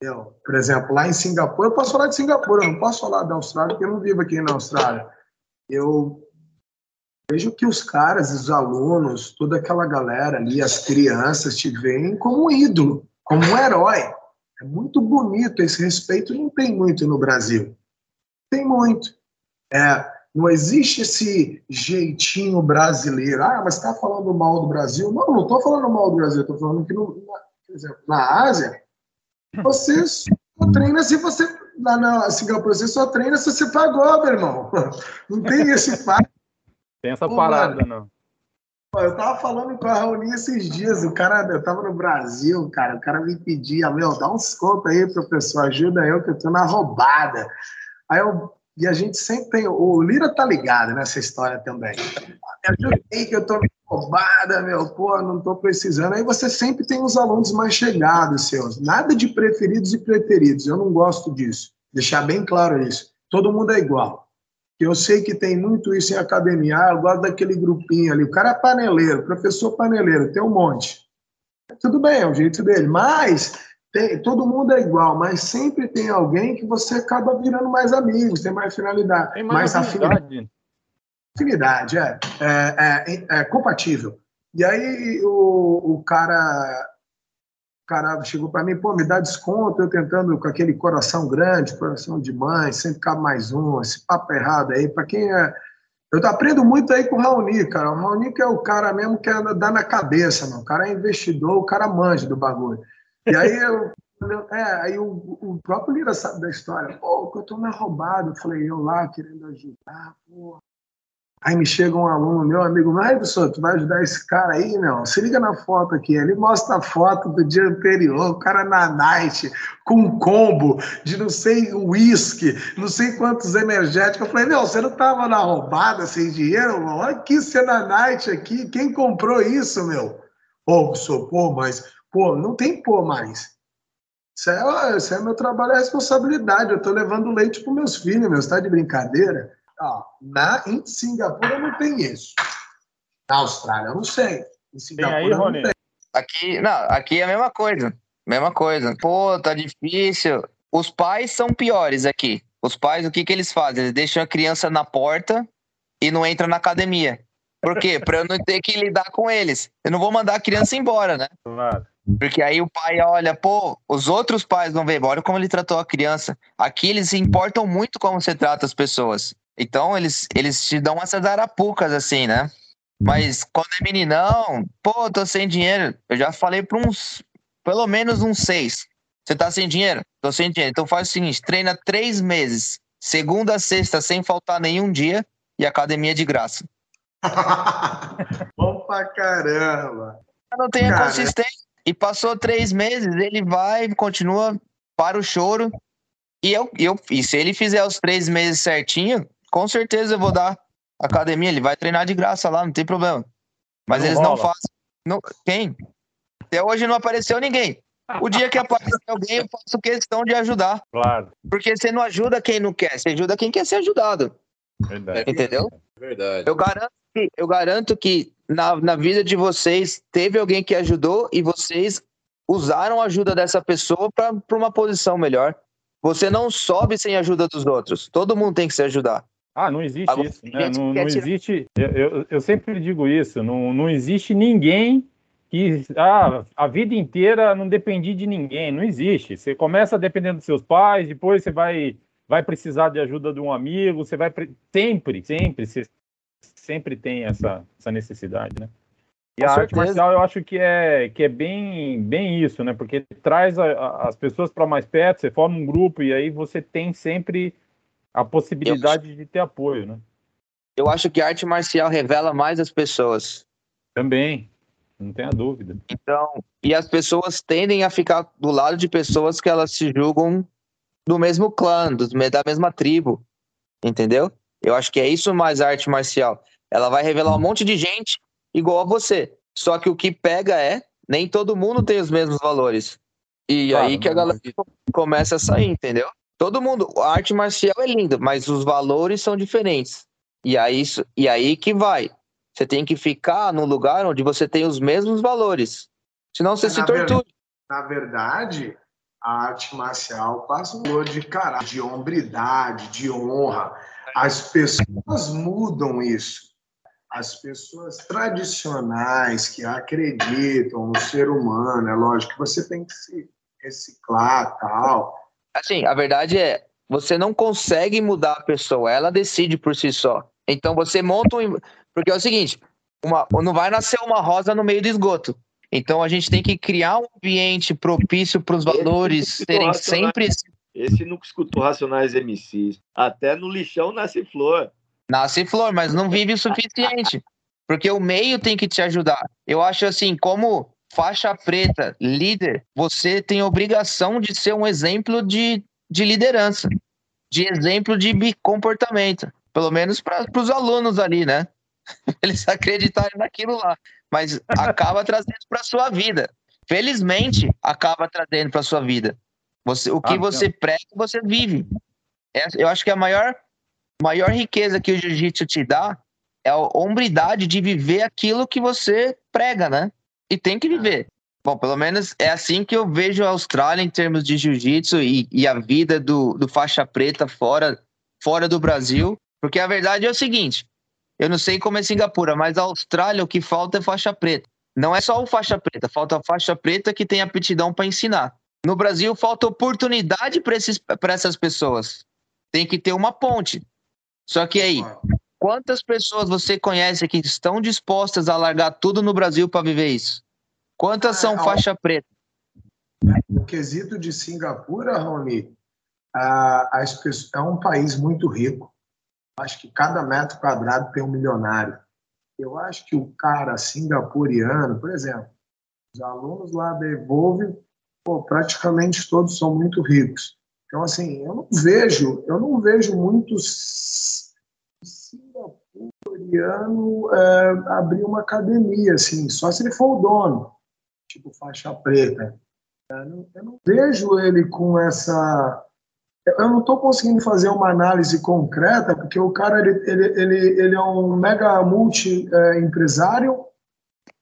Eu, por exemplo, lá em Singapura, eu posso falar de Singapura, eu não posso falar da Austrália, porque eu não vivo aqui na Austrália. Eu vejo que os caras, os alunos, toda aquela galera ali, as crianças, te veem como um ídolo, como um herói. É muito bonito esse respeito, não tem muito no Brasil. Tem muito. É, não existe esse jeitinho brasileiro. Ah, mas está falando mal do Brasil? Não, não estou falando mal do Brasil. Estou falando que, no, na, por exemplo, na Ásia, você só treina se você. Lá na Singapura, você só treina se você pagou, meu irmão. Não tem esse fato. Tem essa Pô, parada, mano. não. Pô, eu tava falando com a Raoni esses dias, o cara, eu tava no Brasil, cara, o cara me pedia, meu, dá uns contos aí, professor, ajuda eu que eu tô na roubada. Aí eu, e a gente sempre tem, o Lira tá ligado nessa história também. Me ajudei que eu tô roubada, meu, pô, não tô precisando. Aí você sempre tem os alunos mais chegados seus, nada de preferidos e preteridos, eu não gosto disso, deixar bem claro isso. Todo mundo é igual eu sei que tem muito isso em academia. Ah, eu gosto daquele grupinho ali. O cara é paneleiro, professor paneleiro, tem um monte. Tudo bem, é o jeito dele. Mas tem, todo mundo é igual, mas sempre tem alguém que você acaba virando mais amigos, tem mais finalidade. Tem mais, mais afinidade. Afinidade, é, é, é, é compatível. E aí o, o cara cara chegou para mim, pô, me dá desconto, eu tentando com aquele coração grande, coração de mãe, sempre cabe mais um, esse papo errado aí, para quem é... Eu aprendo muito aí com o Raoni, cara, o Raoni que é o cara mesmo que dá na cabeça, mano. o cara é investidor, o cara manja do bagulho. E aí eu... É, aí o, o próprio Lira sabe da história. Pô, eu tô na roubada. Eu falei, eu lá querendo ajudar, pô. Aí me chega um aluno, meu amigo, mas professor, tu vai ajudar esse cara aí, não? Se liga na foto aqui. Ele mostra a foto do dia anterior, o cara na night, com um combo de não sei, uísque, não sei quantos energéticos. Eu falei, meu, você não tava na roubada sem dinheiro? Olha aqui, você na night aqui, quem comprou isso, meu? Ô, professor, pô, mas, pô, não tem pô mais. Isso é, isso é meu trabalho, é responsabilidade. Eu tô levando leite para meus filhos, meu, você tá de brincadeira? Ó, na, em Singapura não tem isso. Na Austrália, eu não sei. Em Singapura tem aí, Rony? Tem. Aqui, não, aqui é a mesma coisa. Mesma coisa. Pô, tá difícil. Os pais são piores aqui. Os pais, o que que eles fazem? Eles deixam a criança na porta e não entram na academia. Por quê? Pra eu não ter que lidar com eles. Eu não vou mandar a criança embora, né? Claro. Porque aí o pai olha, pô, os outros pais não vêm embora, como ele tratou a criança. Aqui eles se importam muito como você trata as pessoas. Então eles, eles te dão essas arapucas assim, né? Mas quando é meninão, pô, tô sem dinheiro. Eu já falei para uns, pelo menos uns seis. Você tá sem dinheiro? Tô sem dinheiro. Então faz o seguinte: treina três meses, segunda a sexta, sem faltar nenhum dia, e academia de graça. Bom pra caramba. Não tem a consistência. E passou três meses, ele vai, continua para o choro. E, eu, eu, e se ele fizer os três meses certinho, com certeza eu vou dar academia, ele vai treinar de graça lá, não tem problema. Mas não eles rola. não fazem. Não, quem? Até hoje não apareceu ninguém. O dia que aparecer alguém, eu faço questão de ajudar. Claro. Porque você não ajuda quem não quer, você ajuda quem quer ser ajudado. Verdade. Entendeu? Verdade. Eu garanto que, eu garanto que na, na vida de vocês teve alguém que ajudou e vocês usaram a ajuda dessa pessoa para uma posição melhor. Você não sobe sem a ajuda dos outros. Todo mundo tem que se ajudar. Ah, não existe Agora, isso. Né? Não, não existe. Eu, eu, eu, sempre digo isso. Não, não existe ninguém que ah, a vida inteira não dependi de ninguém. Não existe. Você começa dependendo dos seus pais, depois você vai vai precisar de ajuda de um amigo. Você vai sempre, sempre, você sempre tem essa, essa necessidade, né? E Com a certeza. arte marcial eu acho que é, que é bem, bem isso, né? Porque traz a, a, as pessoas para mais perto, você forma um grupo e aí você tem sempre a possibilidade eu, de ter apoio, né? Eu acho que a arte marcial revela mais as pessoas. Também, não tenha dúvida. Então, e as pessoas tendem a ficar do lado de pessoas que elas se julgam do mesmo clã, do, da mesma tribo, entendeu? Eu acho que é isso mais arte marcial. Ela vai revelar um monte de gente igual a você. Só que o que pega é, nem todo mundo tem os mesmos valores. E claro, aí que a galera começa a sair, entendeu? Todo mundo, a arte marcial é linda, mas os valores são diferentes. E aí, e aí que vai. Você tem que ficar num lugar onde você tem os mesmos valores. Senão você é, se tortura. na verdade, a arte marcial passa um valor de caráter, de hombridade, de honra. As pessoas mudam isso as pessoas tradicionais que acreditam no ser humano, é lógico que você tem que se reciclar tal. Assim, a verdade é, você não consegue mudar a pessoa, ela decide por si só. Então você monta um. Porque é o seguinte: uma, não vai nascer uma rosa no meio do esgoto. Então a gente tem que criar um ambiente propício para os valores serem sempre. Esse nunca escutou Racionais MCs. Até no lixão nasce flor. Nasce flor, mas não vive o suficiente. Porque o meio tem que te ajudar. Eu acho assim, como faixa preta, líder, você tem obrigação de ser um exemplo de, de liderança, de exemplo de comportamento. Pelo menos para os alunos ali, né? Eles acreditarem naquilo lá. Mas acaba trazendo para sua vida. Felizmente, acaba trazendo para sua vida. Você, o que ah, você então. prega, você vive. É, eu acho que a maior maior riqueza que o jiu-jitsu te dá é a hombridade de viver aquilo que você prega, né? E tem que viver. Bom, pelo menos é assim que eu vejo a Austrália em termos de jiu-jitsu e, e, a vida do, do faixa preta fora, fora do Brasil. Porque a verdade é o seguinte: eu não sei como é Singapura, mas a Austrália o que falta é faixa preta. Não é só o faixa preta, falta a faixa preta que tem aptidão para ensinar. No Brasil falta oportunidade para essas pessoas. Tem que ter uma ponte. Só que aí, quantas pessoas você conhece que estão dispostas a largar tudo no Brasil para viver isso? Quantas são ah, faixa preta? No quesito de Singapura, Rony, é um país muito rico. Acho que cada metro quadrado tem um milionário. Eu acho que o cara singapuriano, por exemplo, os alunos lá da Evolve, pô, praticamente todos são muito ricos. Então, assim, eu não vejo, eu não vejo muitos singapuriano é, abrir uma academia, assim, só se ele for o dono, tipo faixa preta. Eu não, eu não vejo ele com essa. Eu não estou conseguindo fazer uma análise concreta, porque o cara ele, ele, ele, ele é um mega multi-empresário,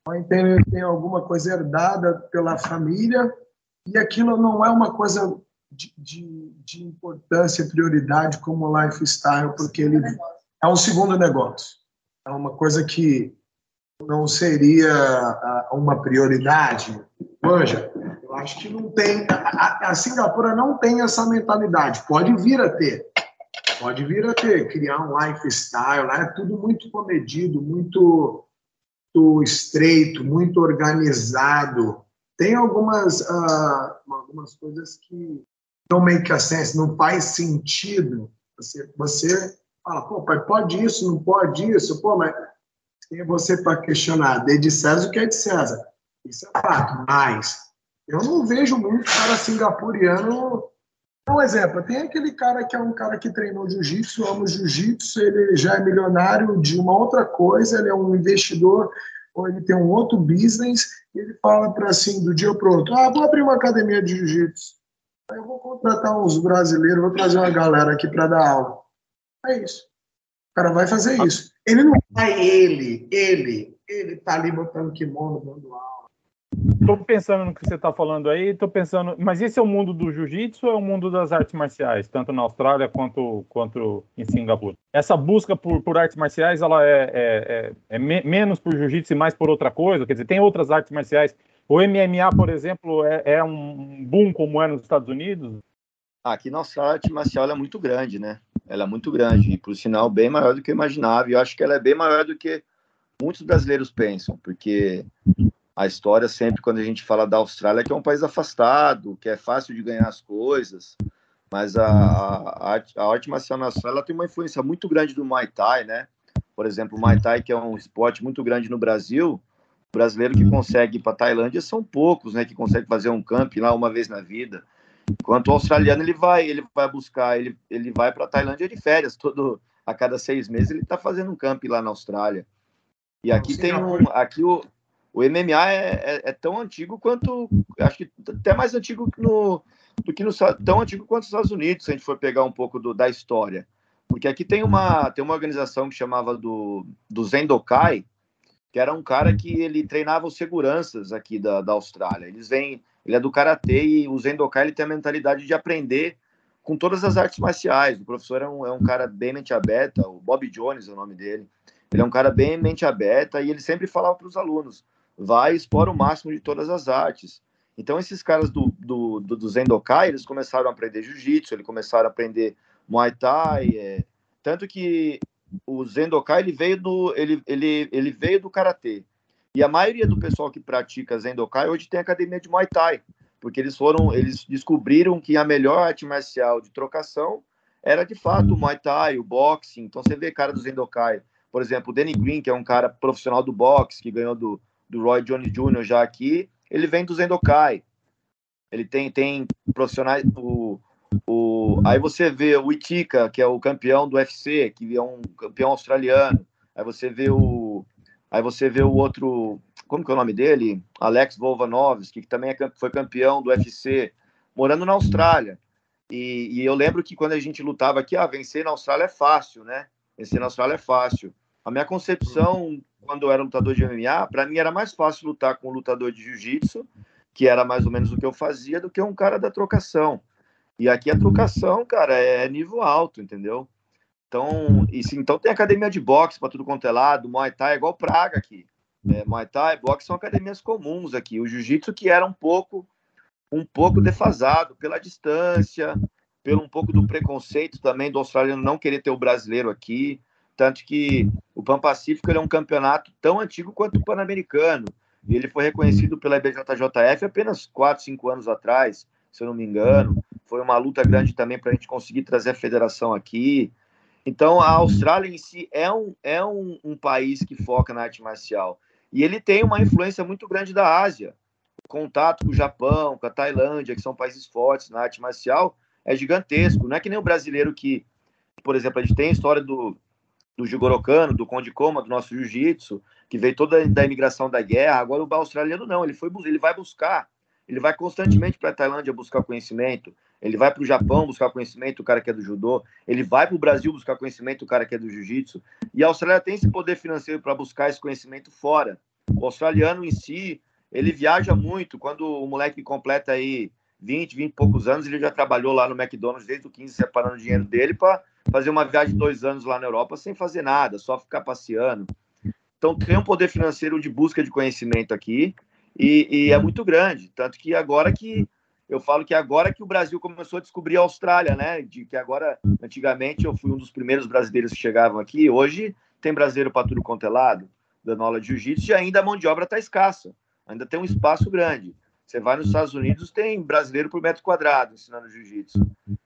é, ele tem alguma coisa herdada pela família, e aquilo não é uma coisa de, de, de importância prioridade como lifestyle, porque ele é um segundo negócio. É uma coisa que não seria ah, uma prioridade. Manja, eu acho que não tem. A, a, Singapura não tem essa mentalidade. Pode vir a ter. Pode vir a ter, criar um lifestyle. Lá é tudo muito comedido, muito, muito estreito, muito organizado. Tem algumas, uh, algumas coisas que não make sense, não faz sentido. Você, você fala, pô, pai, pode isso, não pode isso, pô, mas quem você para questionar? De César o que é de César. Isso é fato, mas eu não vejo muito cara singapuriano. Um exemplo, tem aquele cara que é um cara que treinou jiu-jitsu, ama jiu-jitsu, ele já é milionário de uma outra coisa, ele é um investidor, ou ele tem um outro business, e ele fala para assim, do dia para o outro, ah, vou abrir uma academia de jiu-jitsu. Eu vou contratar uns brasileiros, vou trazer uma galera aqui para dar aula. É isso. O cara vai fazer isso. Ele não vai ele, ele, ele tá ali botando kimono, dando aula. Estou pensando no que você está falando aí, estou pensando, mas esse é o mundo do jiu-jitsu ou é o mundo das artes marciais, tanto na Austrália quanto, quanto em Singapura? Essa busca por, por artes marciais, ela é, é, é, é me, menos por jiu-jitsu e mais por outra coisa? Quer dizer, tem outras artes marciais. O MMA, por exemplo, é, é um boom como é nos Estados Unidos? Aqui nossa arte marcial é muito grande, né? Ela é muito grande e, por sinal, bem maior do que eu imaginava. E eu acho que ela é bem maior do que muitos brasileiros pensam, porque a história sempre quando a gente fala da Austrália que é um país afastado, que é fácil de ganhar as coisas, mas a, a, arte, a arte marcial na Austrália tem uma influência muito grande do Muay Thai, né? Por exemplo, o Muay Thai, que é um esporte muito grande no Brasil, o brasileiro que consegue ir para Tailândia são poucos, né? Que consegue fazer um camp lá uma vez na vida. Enquanto o australiano ele vai, ele vai buscar, ele, ele vai para Tailândia de férias, todo a cada seis meses ele está fazendo um camp lá na Austrália. E aqui tem um, aqui o, o MMA é, é, é, tão antigo quanto, acho que até mais antigo que no, do que no, tão antigo quanto os Estados Unidos, se a gente for pegar um pouco do, da história. Porque aqui tem uma, tem uma organização que chamava do, do Zendokai, que era um cara que ele treinava os seguranças aqui da, da Austrália. Eles vêm, ele é do karatê e o Zendokai ele tem a mentalidade de aprender com todas as artes marciais. O professor é um, é um cara bem mente aberta, o Bob Jones é o nome dele. Ele é um cara bem mente aberta e ele sempre falava para os alunos: vai e explora o máximo de todas as artes. Então, esses caras do, do, do, do Zendokai, eles começaram a aprender jiu-jitsu, eles começaram a aprender Muay Thai, é, tanto que o Zendokai, ele veio do, ele, ele, ele veio do Karatê. E a maioria do pessoal que pratica Zendokai hoje tem academia de Muay Thai, porque eles foram, eles descobriram que a melhor arte marcial de trocação era de fato o Muay Thai, o boxing. Então você vê cara do Zendokai, por exemplo, o Danny Green, que é um cara profissional do boxe, que ganhou do, do Roy Jones Jr. já aqui, ele vem do Zendokai. Ele tem, tem profissionais. O, o, aí você vê o Itika, que é o campeão do UFC, que é um campeão australiano. Aí você vê o. Aí você vê o outro. Como que é o nome dele? Alex Volvanovski, que também é, foi campeão do UFC, morando na Austrália. E, e, eu lembro que quando a gente lutava aqui, ah, vencer na Austrália é fácil, né? Vencer na Austrália é fácil. A minha concepção quando eu era lutador de MMA, para mim era mais fácil lutar com um lutador de jiu-jitsu, que era mais ou menos o que eu fazia, do que um cara da trocação. E aqui a trocação, cara, é nível alto, entendeu? Então, sim, então tem academia de boxe para tudo quanto é lado, Muay Thai é igual Praga aqui. É, Muay Thai, boxe são academias comuns aqui. O jiu-jitsu que era um pouco um pouco defasado pela distância, pelo um pouco do preconceito também do australiano não querer ter o brasileiro aqui. Tanto que o Pan Pacífico é um campeonato tão antigo quanto o Pan-Americano. E ele foi reconhecido pela IBJJF apenas 4, 5 anos atrás, se eu não me engano. Foi uma luta grande também para a gente conseguir trazer a federação aqui. Então, a Austrália em si é, um, é um, um país que foca na arte marcial. E ele tem uma influência muito grande da Ásia. O contato com o Japão, com a Tailândia, que são países fortes na arte marcial, é gigantesco. Não é que nem o brasileiro que, por exemplo, a gente tem a história do, do Jigorokano, do Conde Coma, do nosso jiu-jitsu, que veio toda da imigração da guerra. Agora o australiano não, ele foi ele vai buscar, ele vai constantemente para a Tailândia buscar conhecimento, ele vai para o Japão buscar conhecimento, o cara que é do judô, ele vai para o Brasil buscar conhecimento, o cara que é do jiu-jitsu. E a Austrália tem esse poder financeiro para buscar esse conhecimento fora. O australiano em si, ele viaja muito. Quando o moleque completa aí 20, 20 e poucos anos, ele já trabalhou lá no McDonald's desde o 15, separando o dinheiro dele para fazer uma viagem de dois anos lá na Europa sem fazer nada, só ficar passeando. Então tem um poder financeiro de busca de conhecimento aqui e, e, é muito grande. Tanto que agora que eu falo que agora que o Brasil começou a descobrir a Austrália, né? De que agora, antigamente, eu fui um dos primeiros brasileiros que chegavam aqui. Hoje tem brasileiro para tudo quanto é lado, dando aula de jiu-jitsu, e ainda a mão de obra está escassa. Ainda tem um espaço grande. Você vai nos Estados Unidos, tem brasileiro por metro quadrado ensinando jiu-jitsu.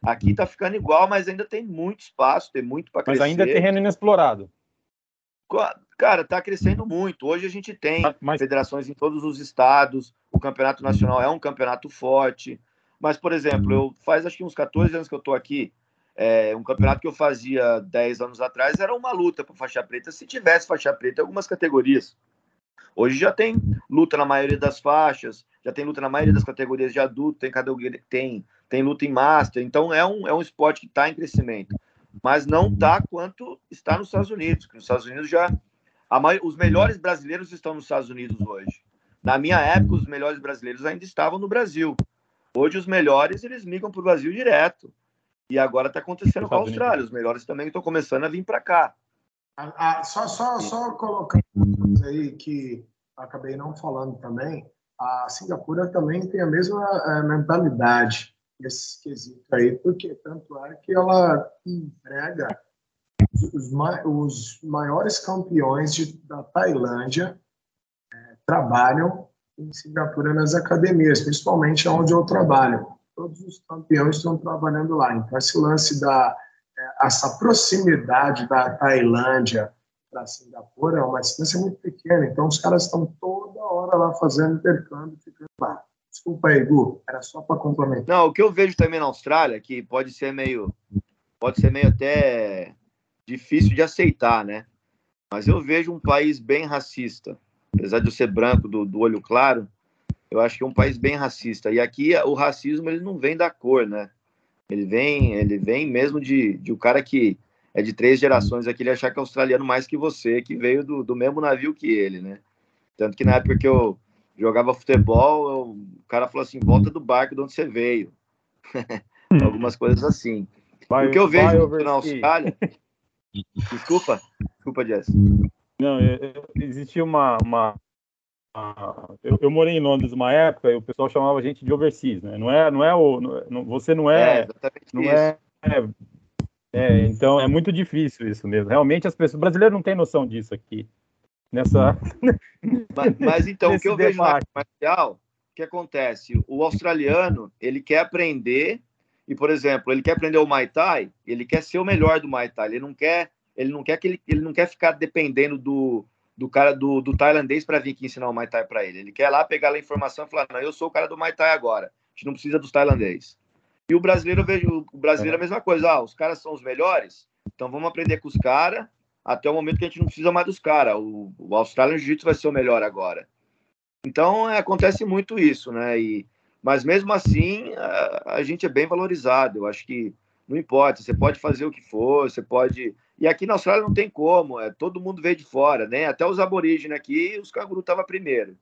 Aqui tá ficando igual, mas ainda tem muito espaço, tem muito para crescer. Mas ainda é terreno inexplorado. Cara, tá crescendo muito. Hoje a gente tem mas... federações em todos os estados, o campeonato nacional é um campeonato forte. Mas, por exemplo, eu faz acho que uns 14 anos que eu tô aqui, é, um campeonato que eu fazia 10 anos atrás era uma luta para faixa preta, se tivesse faixa preta em algumas categorias. Hoje já tem luta na maioria das faixas, já tem luta na maioria das categorias de adulto, tem, tem, tem luta em master, então é um, é um esporte que está em crescimento. mas não está quanto está nos Estados Unidos. Nos Estados Unidos já os melhores brasileiros estão nos Estados Unidos hoje. Na minha época, os melhores brasileiros ainda estavam no Brasil. Hoje, os melhores eles migram para o Brasil direto. E agora está acontecendo com a Austrália. Os melhores também estão começando a vir para cá. Ah, ah, só, só, só colocando aí que acabei não falando também, a Singapura também tem a mesma é, mentalidade nesse quesito aí, porque tanto é que ela emprega os, os maiores campeões de, da Tailândia é, trabalham em Singapura nas academias, principalmente onde eu trabalho. Todos os campeões estão trabalhando lá. Então, esse lance da é, essa proximidade da Tailândia para Singapura é uma distância muito pequena. Então, os caras estão toda hora lá fazendo intercâmbio, ficando lá. Desculpa aí, Edu, era só para complementar. Não, o que eu vejo também na Austrália, que pode ser meio, pode ser meio até difícil de aceitar, né? Mas eu vejo um país bem racista. Apesar de eu ser branco, do, do olho claro, eu acho que é um país bem racista. E aqui o racismo ele não vem da cor, né? Ele vem, ele vem mesmo de, de um cara que é de três gerações aqui, ele achar que é australiano mais que você, que veio do, do mesmo navio que ele, né? Tanto que na época que eu jogava futebol, eu, o cara falou assim: volta do barco de onde você veio. Algumas coisas assim. Vai, o que eu vejo na Austrália. Desculpa, desculpa, Jess. Não, existia uma. uma, uma eu, eu, morei em Londres uma época e o pessoal chamava a gente de overseas, né? Não é, não é o. Não, você não é. é não é, é, é, então é muito difícil isso mesmo. Realmente as pessoas. brasileiros não têm noção disso aqui. Nessa. Mas, mas então, o que eu debate. vejo na arte marcial, o que acontece? O australiano, ele quer aprender e, por exemplo, ele quer aprender o Muay Thai, ele quer ser o melhor do Muay Thai, ele não quer, ele não quer que ele, ele não quer ficar dependendo do, do cara do, do tailandês para vir aqui ensinar o Muay Thai para ele. Ele quer lá pegar a informação e falar: "Não, eu sou o cara do Muay Thai agora. A gente não precisa dos tailandês". E o brasileiro vejo o brasileiro é a mesma coisa, ah, os caras são os melhores, então vamos aprender com os caras até o momento que a gente não precisa mais dos caras. O, o Australian Jiu-Jitsu vai ser o melhor agora. Então é, acontece muito isso, né? E mas mesmo assim, a, a, gente é bem valorizado. Eu acho que não importa, você pode fazer o que for, você pode. E aqui na Austrália não tem como, é, todo mundo veio de fora, né? Até os aborígenes aqui, os cangurus estavam primeiro.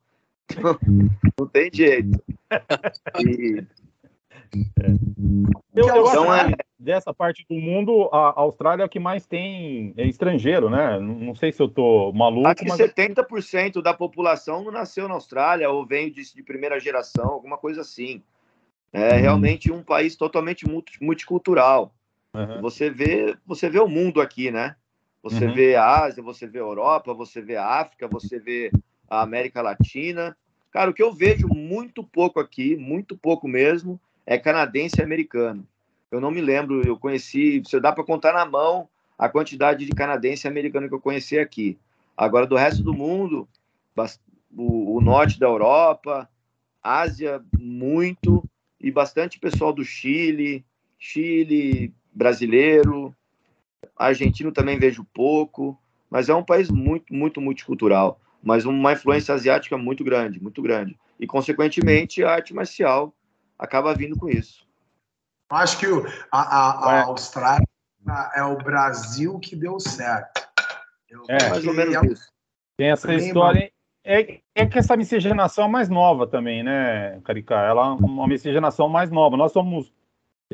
não tem jeito. E... É. Então, acho é... dessa parte do mundo, a Austrália é o que mais tem é estrangeiro, né? Não sei se eu tô maluco. Acho que mas... 70% da população não nasceu na Austrália ou vem de, de primeira geração, alguma coisa assim. É uhum. realmente um país totalmente multicultural. Uhum. Você vê, você vê o mundo aqui, né? Você uhum. vê a Ásia, você vê a Europa, você vê a África, você vê a América Latina. Cara, o que eu vejo muito pouco aqui, muito pouco mesmo, é canadense e americano. Eu não me lembro, eu conheci, você dá para contar na mão a quantidade de canadense e americano que eu conheci aqui. Agora, do resto do mundo, o, o norte da Europa, Ásia, muito, e bastante pessoal do Chile, Chile, brasileiro, argentino também vejo pouco, mas é um país muito, muito multicultural, mas uma influência asiática muito grande, muito grande. E, consequentemente, a arte marcial acaba vindo com isso. Acho que a, a, a Austrália é o Brasil que deu certo. Eu é, mais ou menos é... isso. Tem essa história. É, é que essa miscigenação é mais nova também, né, Caricá? Ela é uma miscigenação mais nova. Nós somos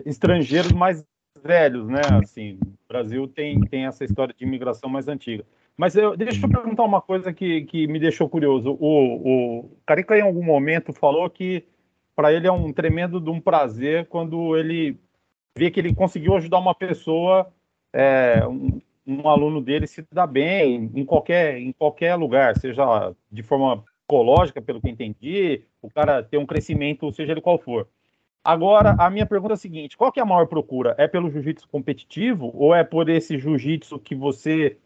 estrangeiros mais velhos, né? Assim, o Brasil tem, tem essa história de imigração mais antiga. Mas eu, deixa eu perguntar uma coisa que, que me deixou curioso. O, o Carica, em algum momento, falou que para ele é um tremendo de um prazer quando ele vê que ele conseguiu ajudar uma pessoa, é, um, um, aluno dele se dar bem em qualquer, em qualquer lugar, seja de forma psicológica, pelo que entendi, o cara ter um crescimento, seja ele qual for. Agora, a minha pergunta é a seguinte: qual que é a maior procura? É pelo jiu-jitsu competitivo ou é por esse jiu-jitsu que você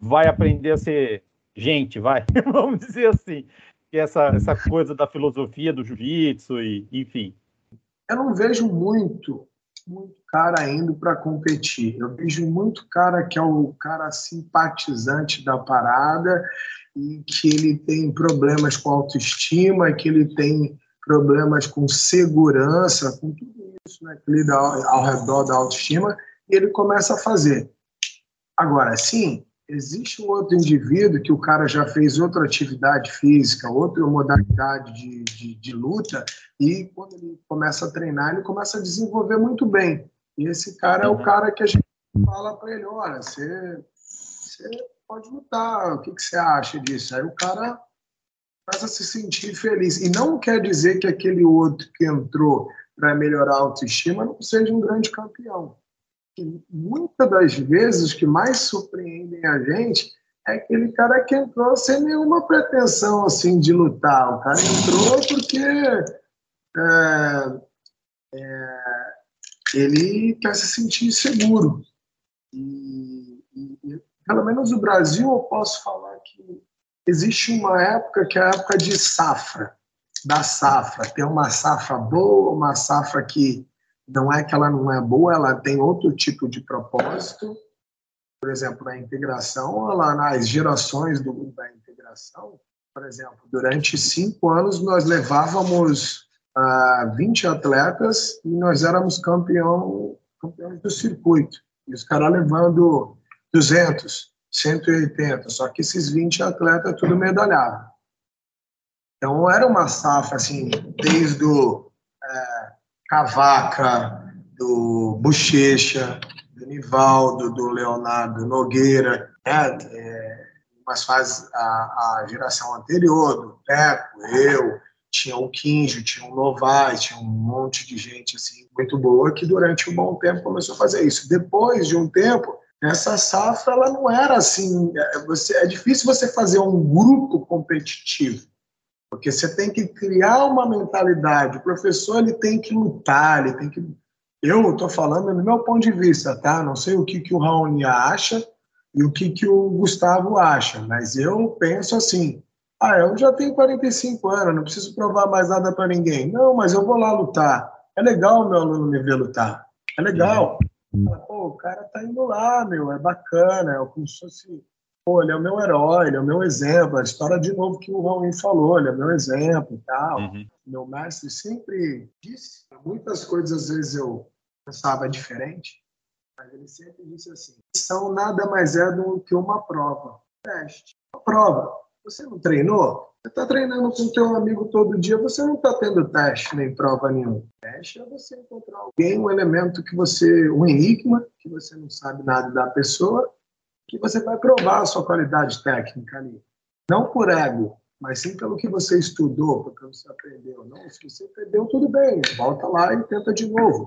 vai aprender a ser gente, vai? Vamos dizer assim que essa, essa coisa da filosofia do jiu-jitsu e enfim? Eu não vejo muito, muito cara indo para competir. Eu vejo muito cara que é o cara simpatizante da parada e que ele tem problemas com autoestima, que ele tem problemas com segurança, com tudo isso né, que lida ao, ao redor da autoestima, e ele começa a fazer. Agora, sim, existe um outro indivíduo que o cara já fez outra atividade física, outra modalidade de, de, de, luta, e quando ele começa a treinar, ele começa a desenvolver muito bem. E esse cara é o cara que a gente fala para ele: olha, você, você pode lutar, o que, que você acha disso? Aí o cara começa a se sentir feliz. E não quer dizer que aquele outro que entrou para melhorar a autoestima não seja um grande campeão que muitas das vezes que mais surpreendem a gente é aquele cara que entrou sem nenhuma pretensão assim de lutar. O cara entrou porque é, é, ele quer se sentir seguro. E, e, pelo menos no Brasil eu posso falar que existe uma época que é a época de safra, da safra. Tem uma safra boa, uma safra que não é que ela não é boa, ela tem outro tipo de propósito. Por exemplo, na integração, ela, nas gerações do, da integração, por exemplo, durante cinco anos nós levávamos uh, 20 atletas e nós éramos campeão, campeões do circuito. E os caras levando 200, 180, só que esses 20 atletas tudo medalhava. Então era uma safra, assim, desde o é, Cavaca, do Bochecha, do Nivaldo, do Leonardo Nogueira, né? É, a, a, geração anterior, do Teco, eu, tinha o Quinjo, tinha o Novaes, tinha um monte de gente assim muito boa que durante um bom tempo começou a fazer isso. Depois de um tempo, essa safra ela não era assim, é, você, é difícil você fazer um grupo competitivo. Porque você tem que criar uma mentalidade. O professor ele tem que lutar, ele tem que. Eu estou falando no meu ponto de vista, tá? Não sei o que, que o Raoni acha e o que, que o Gustavo acha, mas eu penso assim: ah, eu já tenho 45 anos, não preciso provar mais nada para ninguém. Não, mas eu vou lá lutar. É legal o meu aluno me ver lutar. É legal. Uhum. Pô, o cara tá indo lá, meu, é bacana, é como se fosse pô, ele é o meu herói, ele é o meu exemplo. A história de novo que o Raul falou, ele é meu exemplo e tal. Uhum. Meu mestre sempre disse, muitas coisas às vezes eu pensava diferente, mas ele sempre disse assim: são nada mais é do que uma prova, teste. Uma prova. Você não treinou? Você está treinando com teu amigo todo dia, você não está tendo teste nem prova nenhuma. Teste é você encontrar alguém, um elemento que você, um enigma, que você não sabe nada da pessoa, que você vai provar a sua qualidade técnica ali. Não por ego, mas sim pelo que você estudou, pelo que você aprendeu. Não, se você perdeu, tudo bem, volta lá e tenta de novo.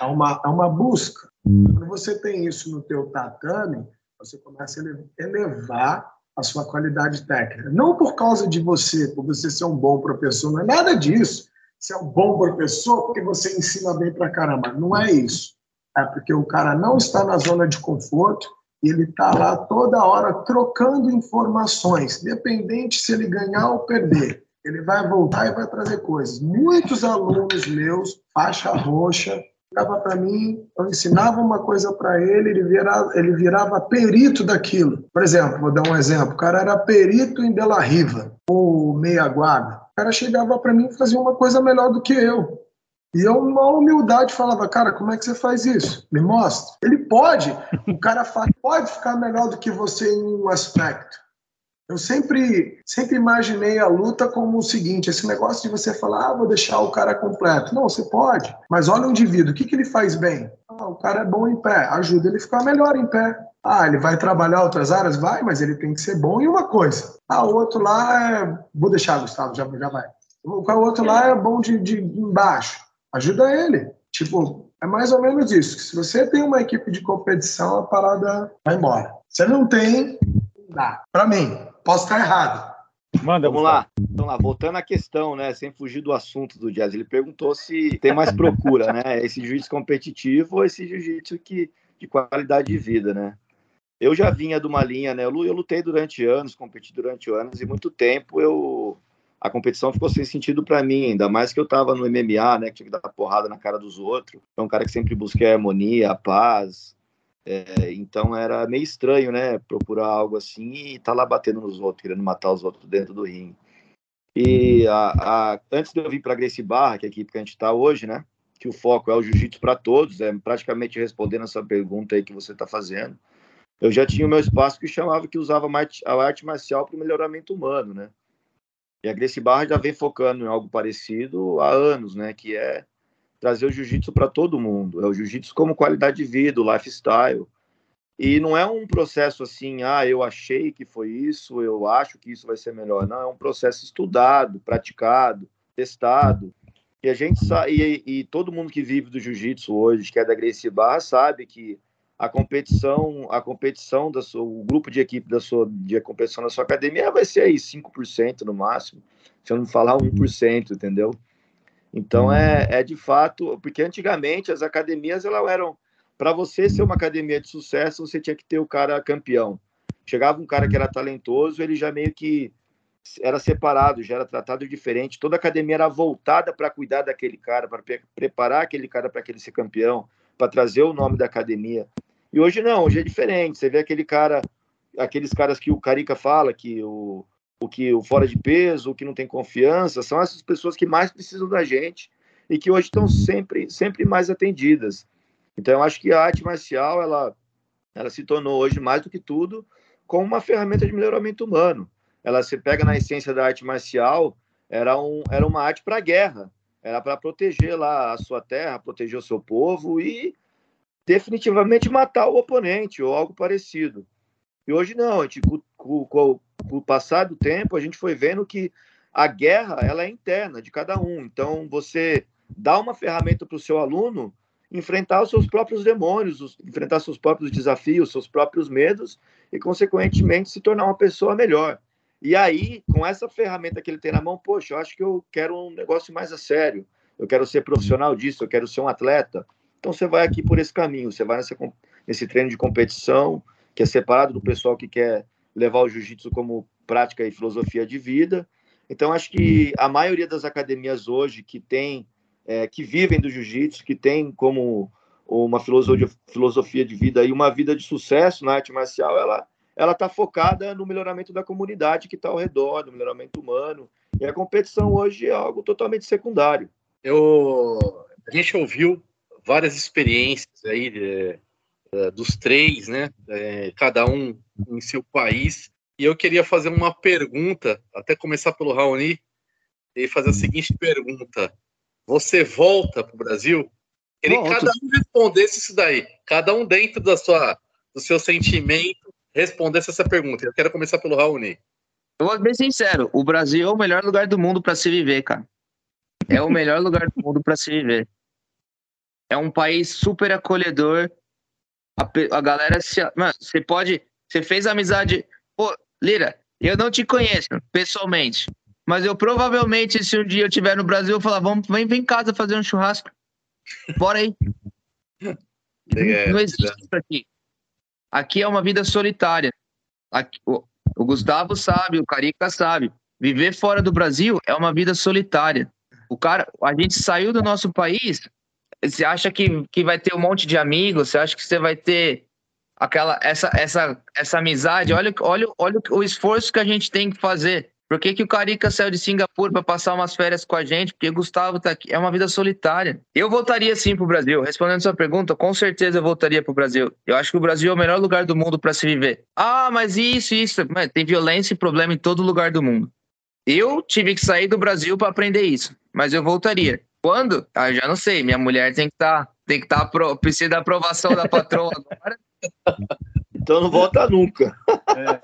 É uma, é uma busca. Quando você tem isso no teu tatame, você começa a elevar a sua qualidade técnica. Não por causa de você, por você ser um bom professor, não é nada disso. Você é um bom professor porque você ensina bem pra caramba. Não é isso. É porque o cara não está na zona de conforto, ele está lá toda hora trocando informações, independente se ele ganhar ou perder. Ele vai voltar e vai trazer coisas. Muitos alunos meus, faixa roxa, chegava para mim, eu ensinava uma coisa para ele, ele virava, ele virava perito daquilo. Por exemplo, vou dar um exemplo, o cara era perito em Bela Riva, ou meia guarda. O cara chegava para mim e fazia uma coisa melhor do que eu. E eu, uma humildade, falava, cara, como é que você faz isso? Me mostra. Ele pode, o cara faz, pode ficar melhor do que você em um aspecto. Eu sempre, sempre imaginei a luta como o seguinte: esse negócio de você falar, ah, vou deixar o cara completo. Não, você pode, mas olha o indivíduo, o que, que ele faz bem? Ah, o cara é bom em pé, ajuda ele a ficar melhor em pé. Ah, ele vai trabalhar outras áreas? Vai, mas ele tem que ser bom em uma coisa. Ah, o outro lá é. Vou deixar, Gustavo, já, já vai. O outro lá é bom de, de embaixo ajuda ele. Tipo, é mais ou menos isso. Se você tem uma equipe de competição, a parada vai embora. Se não tem, dá. Para mim, posso estar errado. Manda, Vamos lá. Vamos lá, voltando à questão, né? Sem fugir do assunto do jazz. Ele perguntou se tem mais procura, né? Esse jiu-jitsu competitivo ou esse jiu-jitsu que, de qualidade de vida, né? Eu já vinha de uma linha, né? Eu lutei durante anos, competi durante anos, e muito tempo eu a competição ficou sem sentido para mim, ainda mais que eu estava no MMA, né, que tinha que dar porrada na cara dos outros. É um cara que sempre busquei a harmonia, a paz. É, então era meio estranho, né, procurar algo assim e tá lá batendo nos outros, querendo matar os outros dentro do ringue. E a, a, antes de eu vir para Gracie Barra, que é a equipe que a gente está hoje, né, que o foco é o jiu-jitsu para todos, é praticamente respondendo essa pergunta aí que você está fazendo. Eu já tinha o meu espaço que chamava que usava a arte marcial para o melhoramento humano, né? E a Gracie Barra já vem focando em algo parecido há anos, né? Que é trazer o jiu-jitsu para todo mundo. É o jiu-jitsu como qualidade de vida, o lifestyle. E não é um processo assim, ah, eu achei que foi isso, eu acho que isso vai ser melhor. Não, é um processo estudado, praticado, testado. E a gente sabe, e, e todo mundo que vive do jiu-jitsu hoje, que é da Gracie Barra, sabe que a competição, a competição da sua, o grupo de equipe da sua de competição da sua academia vai ser aí 5% no máximo, se eu não falar 1%, entendeu? Então é, é de fato, porque antigamente as academias elas eram para você ser uma academia de sucesso, você tinha que ter o cara campeão. Chegava um cara que era talentoso, ele já meio que era separado, já era tratado diferente. Toda academia era voltada para cuidar daquele cara, para preparar aquele cara para aquele ser campeão, para trazer o nome da academia. E hoje não, hoje é diferente. Você vê aquele cara, aqueles caras que o Carica fala, que o, o que o fora de peso, o que não tem confiança, são essas pessoas que mais precisam da gente e que hoje estão sempre, sempre mais atendidas. Então, eu acho que a arte marcial, ela, ela se tornou hoje, mais do que tudo, como uma ferramenta de melhoramento humano. Ela se pega na essência da arte marcial, era, um, era uma arte para guerra, era para proteger lá a sua terra, proteger o seu povo e definitivamente matar o oponente ou algo parecido. E hoje não, a gente, com, com, com, o passar do tempo, a gente foi vendo que a guerra ela é interna de cada um. Então, você dá uma ferramenta para o seu aluno enfrentar os seus próprios demônios, os, enfrentar seus próprios desafios, seus próprios medos e, consequentemente, se tornar uma pessoa melhor. E aí, com essa ferramenta que ele tem na mão, poxa, eu acho que eu quero um negócio mais a sério. Eu quero ser profissional disso, eu quero ser um atleta. Então você vai aqui por esse caminho, você vai nessa, nesse treino de competição, que é separado do pessoal que quer levar o jiu-jitsu como prática e filosofia de vida. Então acho que a maioria das academias hoje que tem, é, que vivem do jiu-jitsu, que tem como uma filosofia, de vida e uma vida de sucesso na arte marcial, ela ela está focada no melhoramento da comunidade que está ao redor, no melhoramento humano. E a competição hoje é algo totalmente secundário. Eu, a gente ouviu várias experiências aí de, de, dos três, né? É, cada um em seu país. E eu queria fazer uma pergunta, até começar pelo Raoni, e fazer a seguinte pergunta: Você volta para o Brasil? Queria que cada um respondesse isso daí, cada um dentro da sua, do seu sentimento respondesse essa pergunta. Eu quero começar pelo Raoni. Eu vou ser sincero: o Brasil é o melhor lugar do mundo para se viver, cara. É o melhor lugar do mundo para se viver. É um país super acolhedor. A, a galera se. Mano, você pode. Você fez amizade. Pô, Lira, eu não te conheço pessoalmente. Mas eu provavelmente, se um dia eu estiver no Brasil, eu falar, vamos, vem, vem em casa fazer um churrasco. Bora aí. É, não existe isso aqui. Aqui é uma vida solitária. Aqui, o, o Gustavo sabe, o Carica sabe. Viver fora do Brasil é uma vida solitária. O cara, a gente saiu do nosso país você acha que, que vai ter um monte de amigos? Você acha que você vai ter aquela essa essa essa amizade? Olha, olha, olha o esforço que a gente tem que fazer. Por que, que o Carica saiu de Singapura para passar umas férias com a gente? Porque Gustavo tá aqui. É uma vida solitária. Eu voltaria sim para o Brasil. Respondendo sua pergunta, com certeza eu voltaria para o Brasil. Eu acho que o Brasil é o melhor lugar do mundo para se viver. Ah, mas isso, isso. Mas tem violência e problema em todo lugar do mundo. Eu tive que sair do Brasil para aprender isso, mas eu voltaria. Quando? Ah, já não sei. Minha mulher tem que estar. Tá, tem que estar. Tá, precisa da aprovação da patroa agora. Então não volta nunca. É.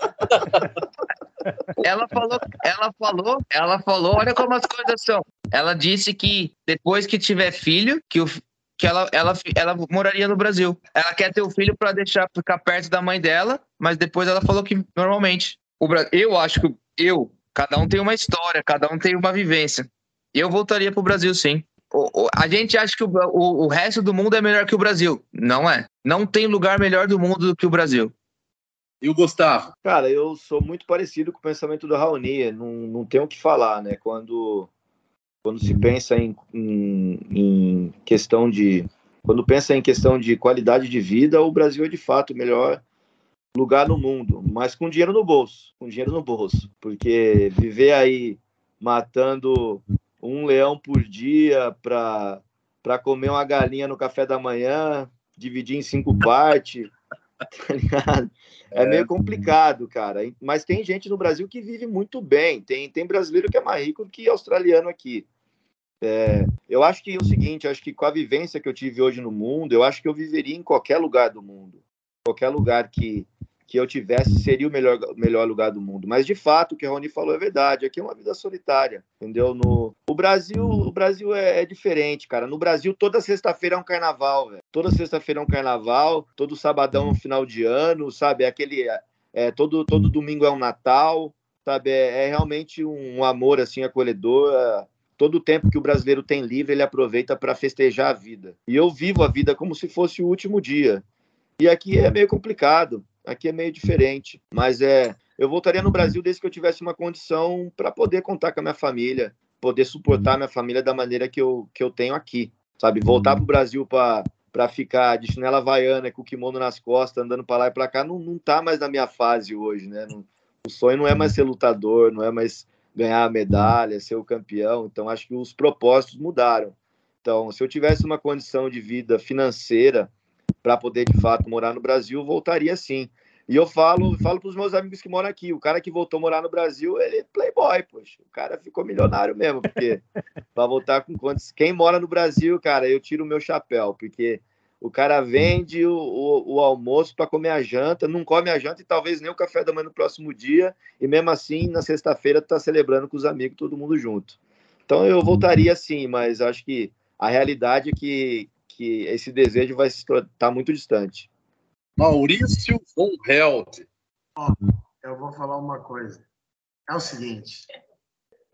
Ela falou, ela falou, ela falou, olha como as coisas são. Ela disse que depois que tiver filho, que o, que ela, ela, ela moraria no Brasil. Ela quer ter o filho para deixar ficar perto da mãe dela, mas depois ela falou que normalmente o eu acho que eu, cada um tem uma história, cada um tem uma vivência. Eu voltaria para o Brasil, sim o, o, a gente acha que o, o, o resto do mundo é melhor que o Brasil. Não é. Não tem lugar melhor do mundo do que o Brasil. E o Gustavo? Cara, eu sou muito parecido com o pensamento do Raoni. Não, não tenho o que falar, né? Quando, quando se pensa em, em, em questão de. Quando pensa em questão de qualidade de vida, o Brasil é de fato o melhor lugar no mundo, mas com dinheiro no bolso, com dinheiro no bolso, porque viver aí matando um leão por dia para comer uma galinha no café da manhã, dividir em cinco partes, tá ligado? É, meio complicado, cara. Mas tem gente no Brasil que vive muito bem. Tem, tem brasileiro que é mais rico que australiano aqui. É, eu acho que é o seguinte, acho que com a vivência que eu tive hoje no mundo, eu acho que eu viveria em qualquer lugar do mundo. Qualquer lugar que, que eu tivesse seria o melhor, melhor lugar do mundo. Mas de fato, o que a Rony falou é verdade. Aqui é uma vida solitária, entendeu? No o Brasil, o Brasil é, é diferente, cara. No Brasil toda sexta-feira é um carnaval, velho. Toda sexta-feira é um carnaval, todo sabadão é um final de ano, sabe? É aquele é, é, todo todo domingo é um Natal, sabe? É, é realmente um, um, amor assim acolhedor. É, todo o tempo que o brasileiro tem livre, ele aproveita para festejar a vida. E eu vivo a vida como se fosse o último dia. E aqui é meio complicado. Aqui é meio diferente, mas é, eu voltaria no Brasil desde que eu tivesse uma condição para poder contar com a minha família, poder suportar a minha família da maneira que eu, que eu tenho aqui, sabe? Voltar para o Brasil para ficar de chinela havaiana com o kimono nas costas, andando para lá e para cá, não, não tá mais na minha fase hoje, né? Não, o sonho não é mais ser lutador, não é mais ganhar a medalha, ser o campeão. Então, acho que os propósitos mudaram. Então, se eu tivesse uma condição de vida financeira para poder de fato morar no Brasil, voltaria sim. E eu falo, falo para os meus amigos que moram aqui, o cara que voltou a morar no Brasil, ele é playboy, poxa. O cara ficou milionário mesmo, porque para voltar com quantos. Quem mora no Brasil, cara, eu tiro o meu chapéu, porque o cara vende o, o, o almoço para comer a janta, não come a janta e talvez nem o café da manhã no próximo dia, e mesmo assim, na sexta-feira, tá celebrando com os amigos, todo mundo junto. Então eu voltaria sim, mas acho que a realidade é que que esse desejo vai estar tá muito distante. Maurício von Held. eu vou falar uma coisa. É o seguinte,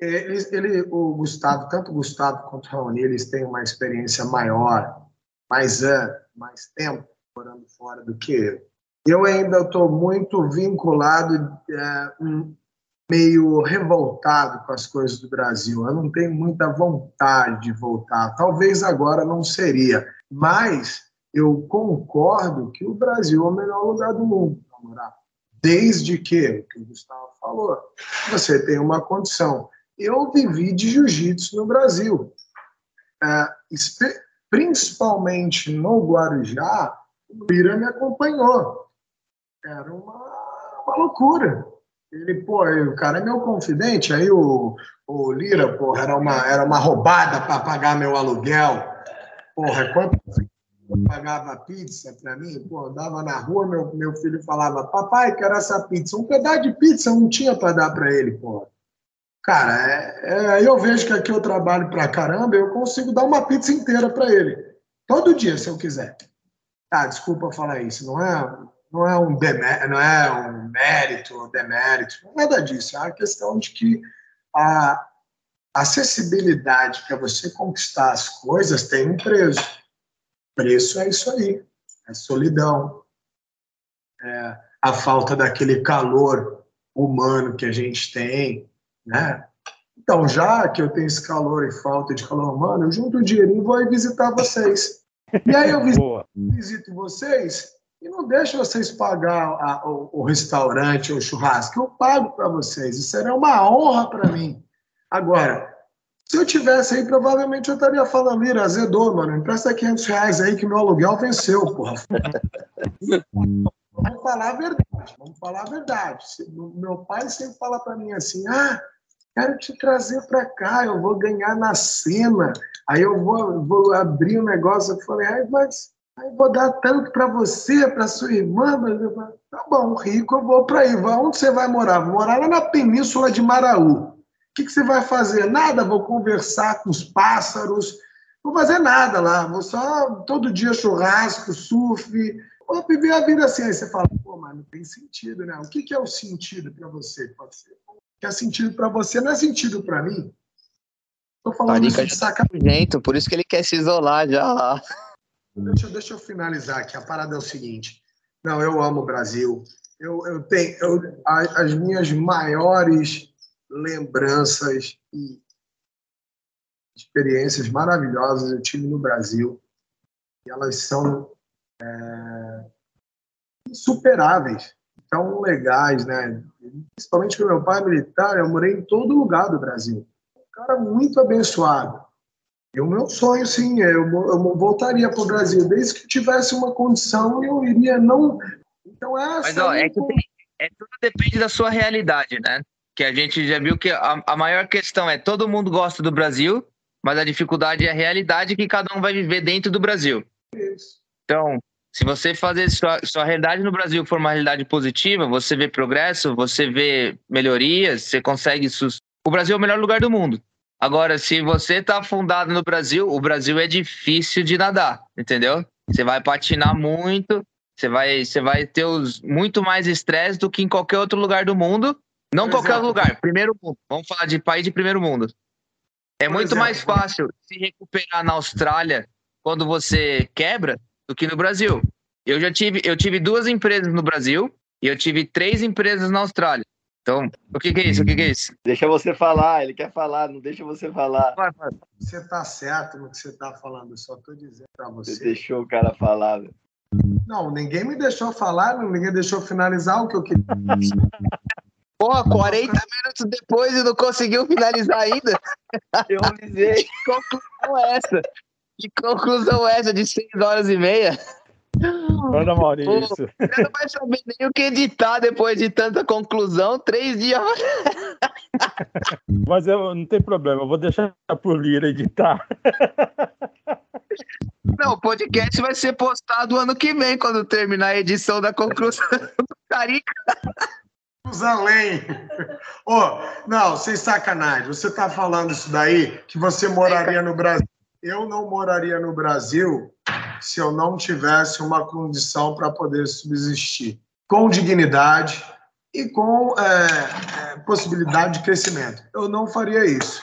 ele, ele, o Gustavo, tanto o Gustavo quanto o Raoni, eles têm uma experiência maior, mais anos, mais tempo morando fora do que eu. Eu ainda estou muito vinculado, é, meio revoltado com as coisas do Brasil. Eu não tenho muita vontade de voltar. Talvez agora não seria, mas eu concordo que o Brasil é o melhor lugar do mundo para morar. Desde que, que o Gustavo falou, você tem uma condição. Eu vivi de jiu-jitsu no Brasil. É, principalmente no Guarujá, o Ira me acompanhou. Era uma, uma loucura ele, pô, o cara é meu confidente, aí o, o Lira, porra, era uma, era uma roubada para pagar meu aluguel. Porra, quanto pagava pizza para mim? Pô, andava na rua, meu, meu filho falava, papai, quero essa pizza. Um pedaço de pizza não tinha para dar para ele, porra. Cara, é, é, eu vejo que aqui eu trabalho pra caramba, eu consigo dar uma pizza inteira para ele. Todo dia, se eu quiser. Ah, desculpa falar isso, não é não é um, demé não é um mérito ou demérito, nada disso. É uma questão de que a acessibilidade para você conquistar as coisas tem um preço. Preço é isso aí, é solidão, é a falta daquele calor humano que a gente tem, né? Então, já que eu tenho esse calor e falta de calor humano, eu junto o dinheirinho e vou visitar vocês. E aí eu visito, visito vocês e não deixa vocês pagar a, o, o, restaurante ou o churrasco. Eu pago para vocês. Isso seria uma honra para mim. Agora, se eu tivesse aí, provavelmente eu estaria falando, Lira, azedou, mano, empresta 500 reais aí que meu aluguel venceu, porra. vamos falar a verdade, vamos falar a verdade. Meu pai sempre fala para mim assim, ah, quero te trazer para cá, eu vou ganhar na cena, aí eu vou, vou abrir um negócio. Eu falei, ah, mas Aí vou dar tanto para você, para sua irmã. Mas eu tá bom, rico, eu vou para aí. Onde você vai morar? Vou morar lá na península de Maraú. O que, que você vai fazer? Nada, vou conversar com os pássaros. Vou fazer nada lá. Vou só todo dia churrasco, surf. Vou viver a vida assim. Aí você fala, pô, mas não tem sentido, né? O que, que é o sentido para você? Pode ser. O que é sentido para você não é sentido para mim. Tô falando isso de sacanagem. Por isso que ele quer se isolar já lá. Deixa, deixa eu finalizar aqui. A parada é o seguinte. Não, eu amo o Brasil. Eu, eu tenho eu, as minhas maiores lembranças e experiências maravilhosas eu tive no Brasil. E elas são é, insuperáveis, tão legais, né? Principalmente com meu pai militar, eu morei em todo lugar do Brasil. Um cara muito abençoado. E o meu sonho, sim, é eu, eu voltaria para o Brasil. Desde que tivesse uma condição, eu iria não. Então, essa. Mas, ó, é que tem, é, tudo depende da sua realidade, né? Que a gente já viu que a, a maior questão é todo mundo gosta do Brasil, mas a dificuldade é a realidade que cada um vai viver dentro do Brasil. Isso. Então, se você fazer sua, sua realidade no Brasil for uma realidade positiva, você vê progresso, você vê melhorias, você consegue. Sus... O Brasil é o melhor lugar do mundo. Agora, se você está fundado no Brasil, o Brasil é difícil de nadar, entendeu? Você vai patinar muito, você vai, você vai ter os, muito mais estresse do que em qualquer outro lugar do mundo. Não Por qualquer lugar, primeiro mundo. Vamos falar de país de primeiro mundo. É muito exemplo. mais fácil se recuperar na Austrália quando você quebra do que no Brasil. Eu já tive, eu tive duas empresas no Brasil e eu tive três empresas na Austrália. Então, o que, que, é isso? O que, que, é isso? Deixa você falar, ele quer falar, não deixa você falar. Você está certo no que você está falando, eu só estou dizendo para você. Você deixou o cara falar. Velho. Não, ninguém me deixou falar, ninguém deixou finalizar o que eu queria. Porra, 40 minutos depois e não conseguiu finalizar ainda. Eu avisei. Que conclusão é essa? Que conclusão é essa de 6 horas e meia? Manda, Maurício. Pô, você não vai saber nem o que editar depois de tanta conclusão. Três dias. Mas eu, não tem problema, eu vou deixar por Lira editar. Não, o podcast vai ser postado ano que vem, quando terminar a edição da conclusão do Carica. Além. Oh, não, sem sacanagem. Você está falando isso daí, que você moraria no Brasil. Eu não moraria no Brasil se eu não tivesse uma condição para poder subsistir com dignidade e com é, é, possibilidade de crescimento. Eu não faria isso.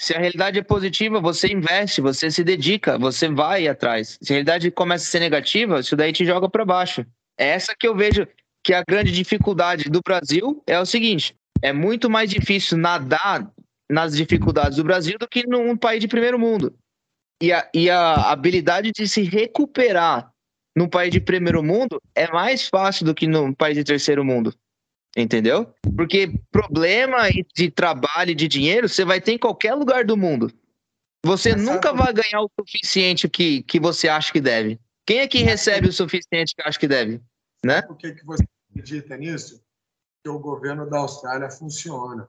Se a realidade é positiva, você investe, você se dedica, você vai atrás. Se a realidade começa a ser negativa, isso daí te joga para baixo. É essa que eu vejo que a grande dificuldade do Brasil é o seguinte: é muito mais difícil nadar nas dificuldades do Brasil do que num país de primeiro mundo e a, e a habilidade de se recuperar num país de primeiro mundo é mais fácil do que num país de terceiro mundo. Entendeu? Porque problema de trabalho e de dinheiro você vai ter em qualquer lugar do mundo. Você Mas nunca vai ganhar o suficiente que, que você acha que deve. Quem é que recebe o suficiente que acha que deve? Né? Por que, que você acredita nisso? Que o governo da Austrália funciona.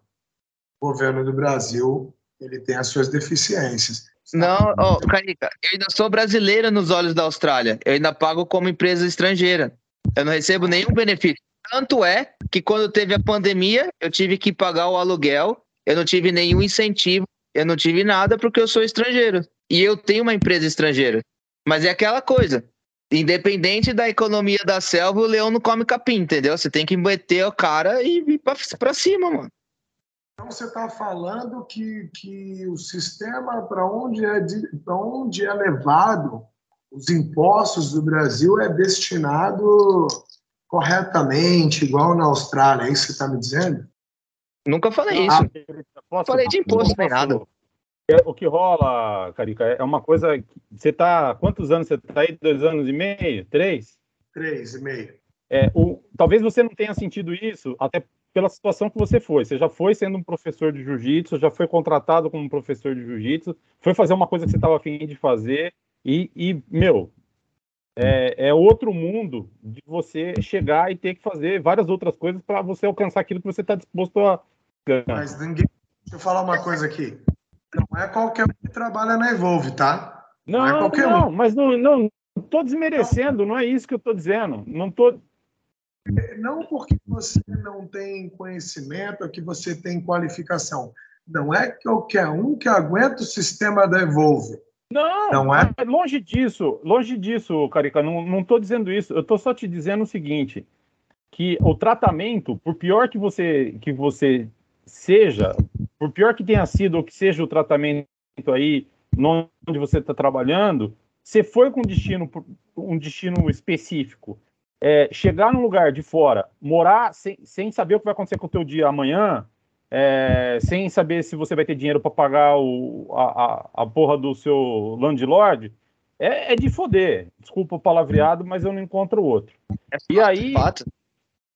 O governo do Brasil ele tem as suas deficiências. Não, oh, Carica, eu ainda sou brasileira nos olhos da Austrália. Eu ainda pago como empresa estrangeira. Eu não recebo nenhum benefício. Tanto é que quando teve a pandemia, eu tive que pagar o aluguel, eu não tive nenhum incentivo, eu não tive nada porque eu sou estrangeiro. E eu tenho uma empresa estrangeira. Mas é aquela coisa. Independente da economia da selva, o leão não come capim, entendeu? Você tem que meter o cara e ir pra, pra cima, mano. Então você está falando que, que o sistema para onde, é para onde é levado os impostos do Brasil é destinado corretamente, igual na Austrália, é isso que você está me dizendo? Nunca falei ah, isso. Posso, falei de imposto, nem nada. É, o que rola, Carica, é uma coisa. Você está. Quantos anos você está aí? Dois anos e meio? Três? Três e meio. É, o, talvez você não tenha sentido isso, até pela situação que você foi. Você já foi sendo um professor de jiu-jitsu, já foi contratado como professor de jiu-jitsu, foi fazer uma coisa que você estava afim de fazer, e, e meu, é, é, outro mundo de você chegar e ter que fazer várias outras coisas para você alcançar aquilo que você está disposto a ganhar. Mas ninguém. Deixa eu falar uma coisa aqui. Não é qualquer um que trabalha na Evolve, tá? Não, não é qualquer não, um. mas não, não estou desmerecendo, não é isso que eu estou dizendo. Não estou não porque você não tem conhecimento, é que você tem qualificação. Não é qualquer um que aguenta o sistema da Evolve. Não, não é? longe disso, longe disso, Carica, não estou dizendo isso, eu estou só te dizendo o seguinte, que o tratamento, por pior que você, que você seja, por pior que tenha sido ou que seja o tratamento aí onde você está trabalhando, você foi com destino, um destino específico é, chegar num lugar de fora, morar sem, sem saber o que vai acontecer com o teu dia amanhã, é, sem saber se você vai ter dinheiro para pagar o, a, a, a, porra do seu landlord, é, é, de foder. Desculpa o palavreado, mas eu não encontro outro. É e aí,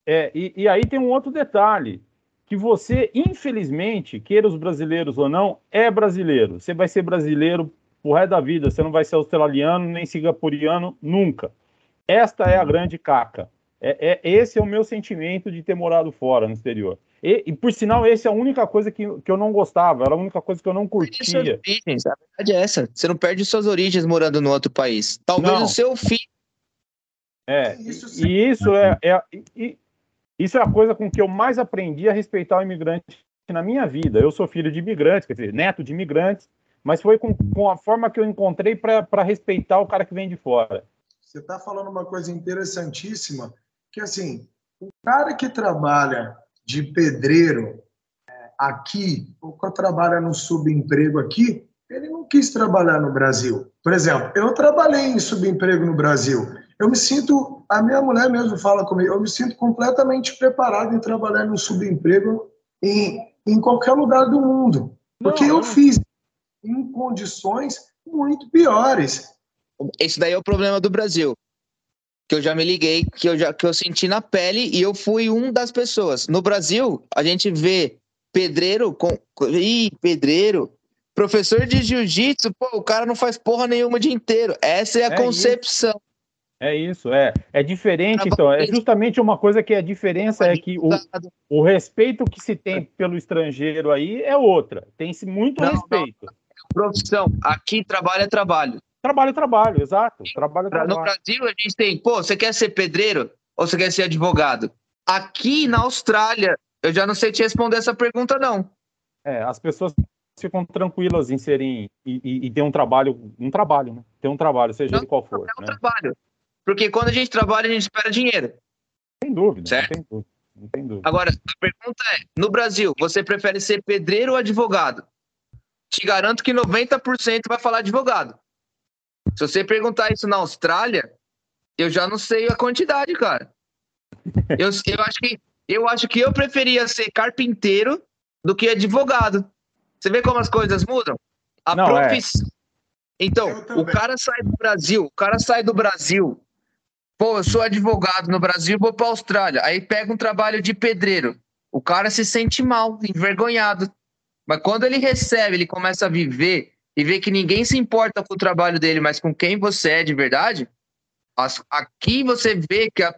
é, e, e aí tem um outro detalhe que você, infelizmente, queira os brasileiros ou não, é brasileiro. Você vai ser brasileiro pro resto da vida, você não vai ser australiano nem singapuriano nunca. Esta é a grande caca. É, é, esse é o meu sentimento de ter morado fora, no exterior. E, e, por sinal, essa é a única coisa que, que eu não gostava, era a única coisa que eu não curtia. Origens, a verdade é essa. Você não perde suas origens morando no outro país. Talvez não. o seu filho. É, isso e isso é, é e, isso é a coisa com que eu mais aprendi a respeitar o imigrante na minha vida. Eu sou filho de imigrantes, quer dizer, neto de imigrantes, mas foi com, com a forma que eu encontrei para respeitar o cara que vem de fora. Você está falando uma coisa interessantíssima, que assim, o cara que trabalha de pedreiro é, aqui, ou que trabalha no subemprego aqui, ele não quis trabalhar no Brasil. Por exemplo, eu trabalhei em subemprego no Brasil. Eu me sinto, a minha mulher mesmo fala comigo, eu me sinto completamente preparado em trabalhar no subemprego em, em qualquer lugar do mundo. Porque não, eu fiz em condições muito piores. Esse daí é o problema do Brasil que eu já me liguei, que eu já que eu senti na pele e eu fui um das pessoas. No Brasil, a gente vê pedreiro com ih, pedreiro, professor de jiu-jitsu, pô, o cara não faz porra nenhuma o dia inteiro. Essa é a é concepção. Isso. É isso, é. É diferente, então. É justamente uma coisa que a diferença é que o, o respeito que se tem pelo estrangeiro aí é outra. Tem-se muito não, respeito. Não. Profissão. Aqui trabalho é trabalho. Trabalho, trabalho, exato. Trabalho, trabalho. No Brasil, a gente tem, pô, você quer ser pedreiro ou você quer ser advogado? Aqui na Austrália, eu já não sei te responder essa pergunta, não. É, as pessoas ficam tranquilas em serem e, e, e ter um trabalho, um trabalho, né? Ter um trabalho, seja não, ele qual for. É um né? trabalho. Porque quando a gente trabalha, a gente espera dinheiro. Sem dúvida, certo? Não tem dúvida, não tem dúvida. Agora, a pergunta é: no Brasil, você prefere ser pedreiro ou advogado? Te garanto que 90% vai falar advogado. Se você perguntar isso na Austrália, eu já não sei a quantidade, cara. Eu, eu, acho que, eu acho que eu preferia ser carpinteiro do que advogado. Você vê como as coisas mudam? A profissão. É. Então, o cara sai do Brasil, o cara sai do Brasil. Pô, eu sou advogado no Brasil, vou para Austrália. Aí pega um trabalho de pedreiro. O cara se sente mal, envergonhado. Mas quando ele recebe, ele começa a viver e vê que ninguém se importa com o trabalho dele, mas com quem você é de verdade, aqui você vê que a,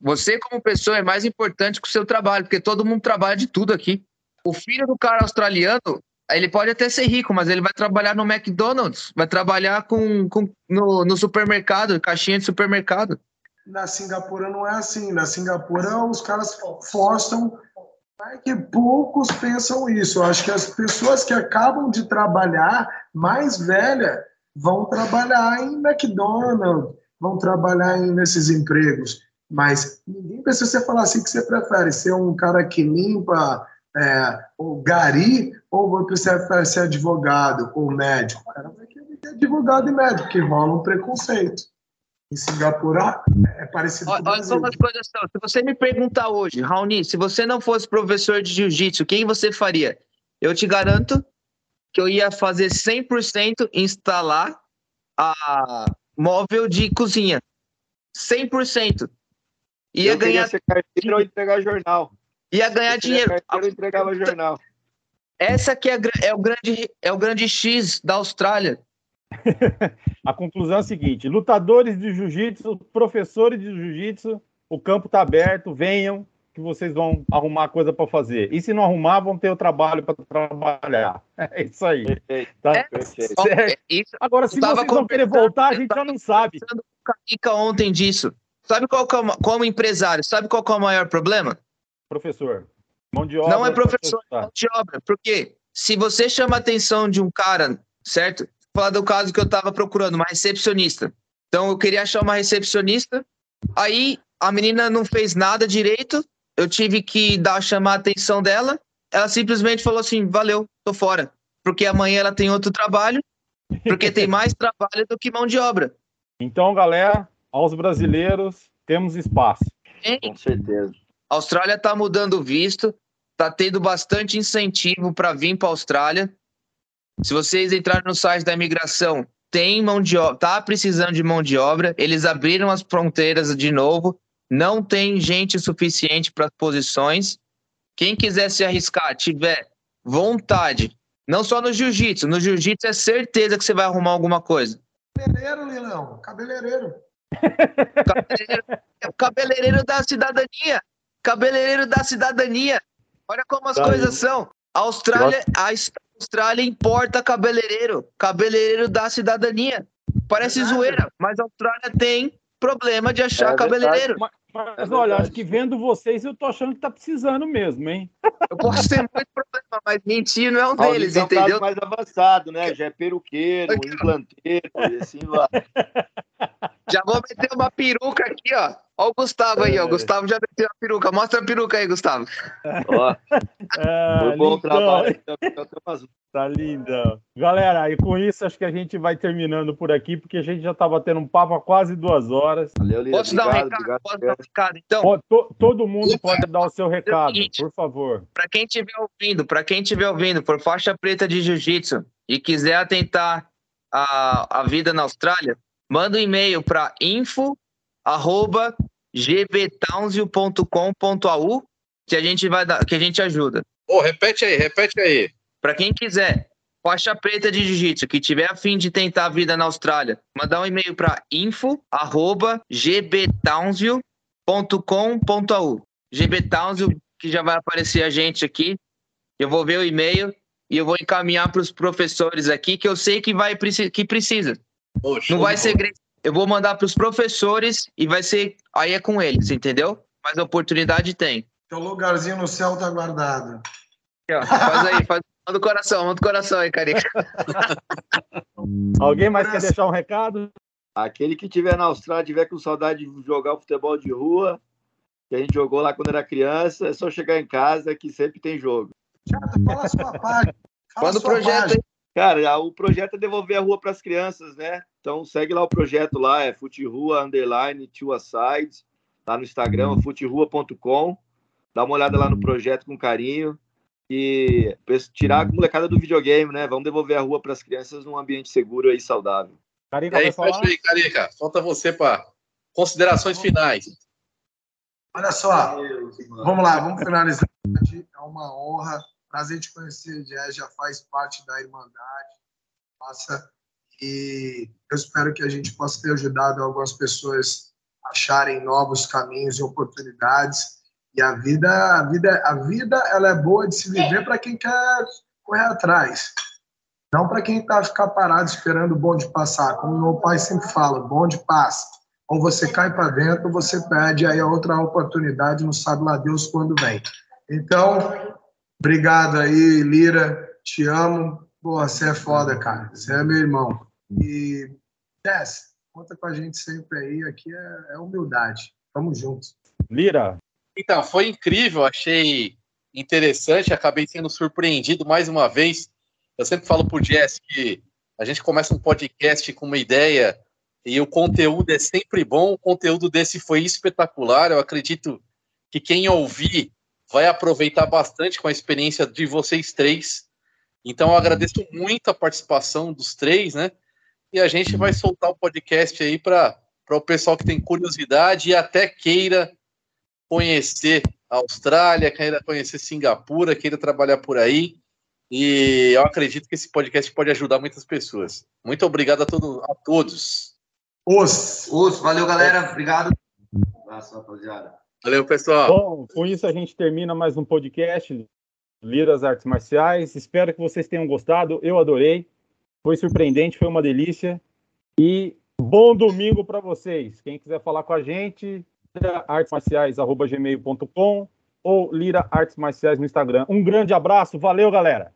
você como pessoa é mais importante que o seu trabalho, porque todo mundo trabalha de tudo aqui. O filho do cara australiano, ele pode até ser rico, mas ele vai trabalhar no McDonald's, vai trabalhar com, com no, no supermercado, caixinha de supermercado. Na Singapura não é assim. Na Singapura os caras forçam é que poucos pensam isso. Eu acho que as pessoas que acabam de trabalhar, mais velha, vão trabalhar em McDonald's, vão trabalhar em, nesses empregos. Mas ninguém precisa falar assim que você prefere ser um cara que limpa é, o gari ou você prefere ser advogado ou médico. O cara vai querer ser advogado e médico, que rola um preconceito em Singapura é parecido olha, com o Brasil. Olha coisas são. Se você me perguntar hoje, Raoni, se você não fosse professor de jiu-jitsu, quem você faria? Eu te garanto que eu ia fazer 100% instalar a móvel de cozinha. 100%. Ia eu ganhar. ser carteiro ou entregar jornal. Ia ganhar dinheiro. Eu entregava jornal. Essa que é, é, o grande, é o grande X da Austrália. a conclusão é a seguinte: lutadores de jiu-jitsu, professores de jiu-jitsu, o campo está aberto, venham, que vocês vão arrumar coisa para fazer. E se não arrumar, vão ter o trabalho para trabalhar. É isso aí. Tá? É, é, isso, Agora, se vocês vão querer voltar, a gente já não sabe. Fica ontem disso. Sabe qual é o, como empresário, sabe qual é o maior problema? Professor. Mão de obra. Não é professor, é mão de obra. Porque se você chama a atenção de um cara, certo? falar do caso que eu estava procurando, uma recepcionista. Então eu queria achar uma recepcionista. Aí a menina não fez nada direito. Eu tive que dar chamar a atenção dela. Ela simplesmente falou assim: "Valeu, tô fora". Porque amanhã ela tem outro trabalho, porque tem mais trabalho do que mão de obra. Então, galera, aos brasileiros, temos espaço. Com certeza. A Austrália está mudando o visto, está tendo bastante incentivo para vir para a Austrália. Se vocês entrarem no site da imigração, tem mão de obra, tá precisando de mão de obra, eles abriram as fronteiras de novo, não tem gente suficiente para as posições. Quem quiser se arriscar, tiver vontade, Não só no jiu-jitsu. No jiu-jitsu é certeza que você vai arrumar alguma coisa. Cabeleireiro, Lilão. Cabeleireiro. Cabeleireiro, cabeleireiro da cidadania. Cabeleireiro da cidadania. Olha como as Tá coisas aí. são. A Austrália, a Austrália importa cabeleireiro. Cabeleireiro da cidadania. Parece Verdade. zoeira, mas a Austrália tem problema de achar É cabeleireiro. Mas, mas, É olha, acho que vendo vocês, eu tô achando que tá precisando mesmo, hein? Eu posso ter muito problema, mas mentir não é um deles, é um entendeu? mais avançado, né? Já é peruqueiro, implanteiro, e assim vai. Já vou meter uma peruca aqui, ó. Ó o Gustavo aí, ó. O Gustavo já meteu a peruca. Mostra a peruca aí, Gustavo. Ó, foi bom trabalho. então, então, Tá linda. Galera, e com isso acho que a gente vai terminando por aqui, porque a gente já tá batendo um papo há quase duas horas. Valeu, Lira. Posso dar um Obrigado, recado? obrigado. Posso dar um recado? Então, Pô, to- todo mundo pode dar o seu recado, por favor. Para quem estiver ouvindo, para quem estiver ouvindo por faixa preta de jiu-jitsu e quiser atentar a, a vida na Austrália, manda um e-mail para info@gbtownsville.com.au que a gente vai dar, que a gente ajuda. Ô, repete aí, repete aí. Para quem quiser faixa preta de jiu-jitsu, que tiver a fim de tentar a vida na Austrália, mandar um e-mail para info@gbtownsville.com.au. GBtownsville que já vai aparecer a gente aqui. Eu vou ver o e-mail e eu vou encaminhar para os professores aqui que eu sei que vai que precisa. Não vai ser eu vou mandar para os professores e vai ser aí é com eles, entendeu? Mas a oportunidade tem. Teu lugarzinho no céu tá guardado. Aqui, ó. Faz aí, faz manda o coração, manda o coração aí, Carica. Alguém mais quer deixar um recado? Aquele que tiver na Austrália, tiver com saudade de jogar o futebol de rua, que a gente jogou lá quando era criança, é só chegar em casa que sempre tem jogo. Chata, fala a sua página. Fala Manda o projeto página. aí. Cara, o projeto é devolver a rua para as crianças, né? Então segue lá o projeto lá, é futerua underline two asides, lá no Instagram, futerua.com. Dá uma olhada lá no projeto com carinho e tirar a molecada do videogame, né? Vamos devolver a rua para as crianças num ambiente seguro e saudável. Carica É vai isso falar? aí, Carica. Falta você para considerações finais. Olha só, vamos lá, vamos finalizar. É uma honra, prazer te conhecer, Jazz, já faz parte da Irmandade. Nossa, e eu espero que a gente possa ter ajudado algumas pessoas a acharem novos caminhos e oportunidades. E a vida, a vida, a vida, ela é boa de se viver para quem quer correr atrás. Não para quem está ficar parado esperando o bonde passar. Como meu pai sempre fala, bonde passa. Ou você cai para dentro, ou você perde aí a outra oportunidade, não sabe lá Deus quando vem. Então, obrigado aí, Lira. Te amo. Pô, você é foda, cara. Você é meu irmão. E, Jess, conta com a gente sempre aí. Aqui é, é humildade. Tamo juntos. Lira, Então, foi incrível, achei interessante, acabei sendo surpreendido mais uma vez. Eu sempre falo pro Jess que a gente começa um podcast com uma ideia e o conteúdo é sempre bom. O conteúdo desse foi espetacular. Eu acredito que quem ouvir vai aproveitar bastante com a experiência de vocês três. Então, eu agradeço muito a participação dos três, né? E a gente vai soltar o podcast aí para o pessoal que tem curiosidade e até queira conhecer a Austrália, queira conhecer Singapura, queira trabalhar por aí. E eu acredito que esse podcast pode ajudar muitas pessoas. Muito obrigado a, todo, a todos. Os. Os, valeu, galera. Obrigado. Um abraço, rapaziada. Valeu, pessoal. Bom, com isso a gente termina mais um podcast Liras Artes Marciais. Espero que vocês tenham gostado. Eu adorei. Foi surpreendente, foi uma delícia. E bom domingo para vocês. Quem quiser falar com a gente, artesmarciais.gmail.com ou Lira Artes Marciais no Instagram. Um grande abraço. Valeu, galera.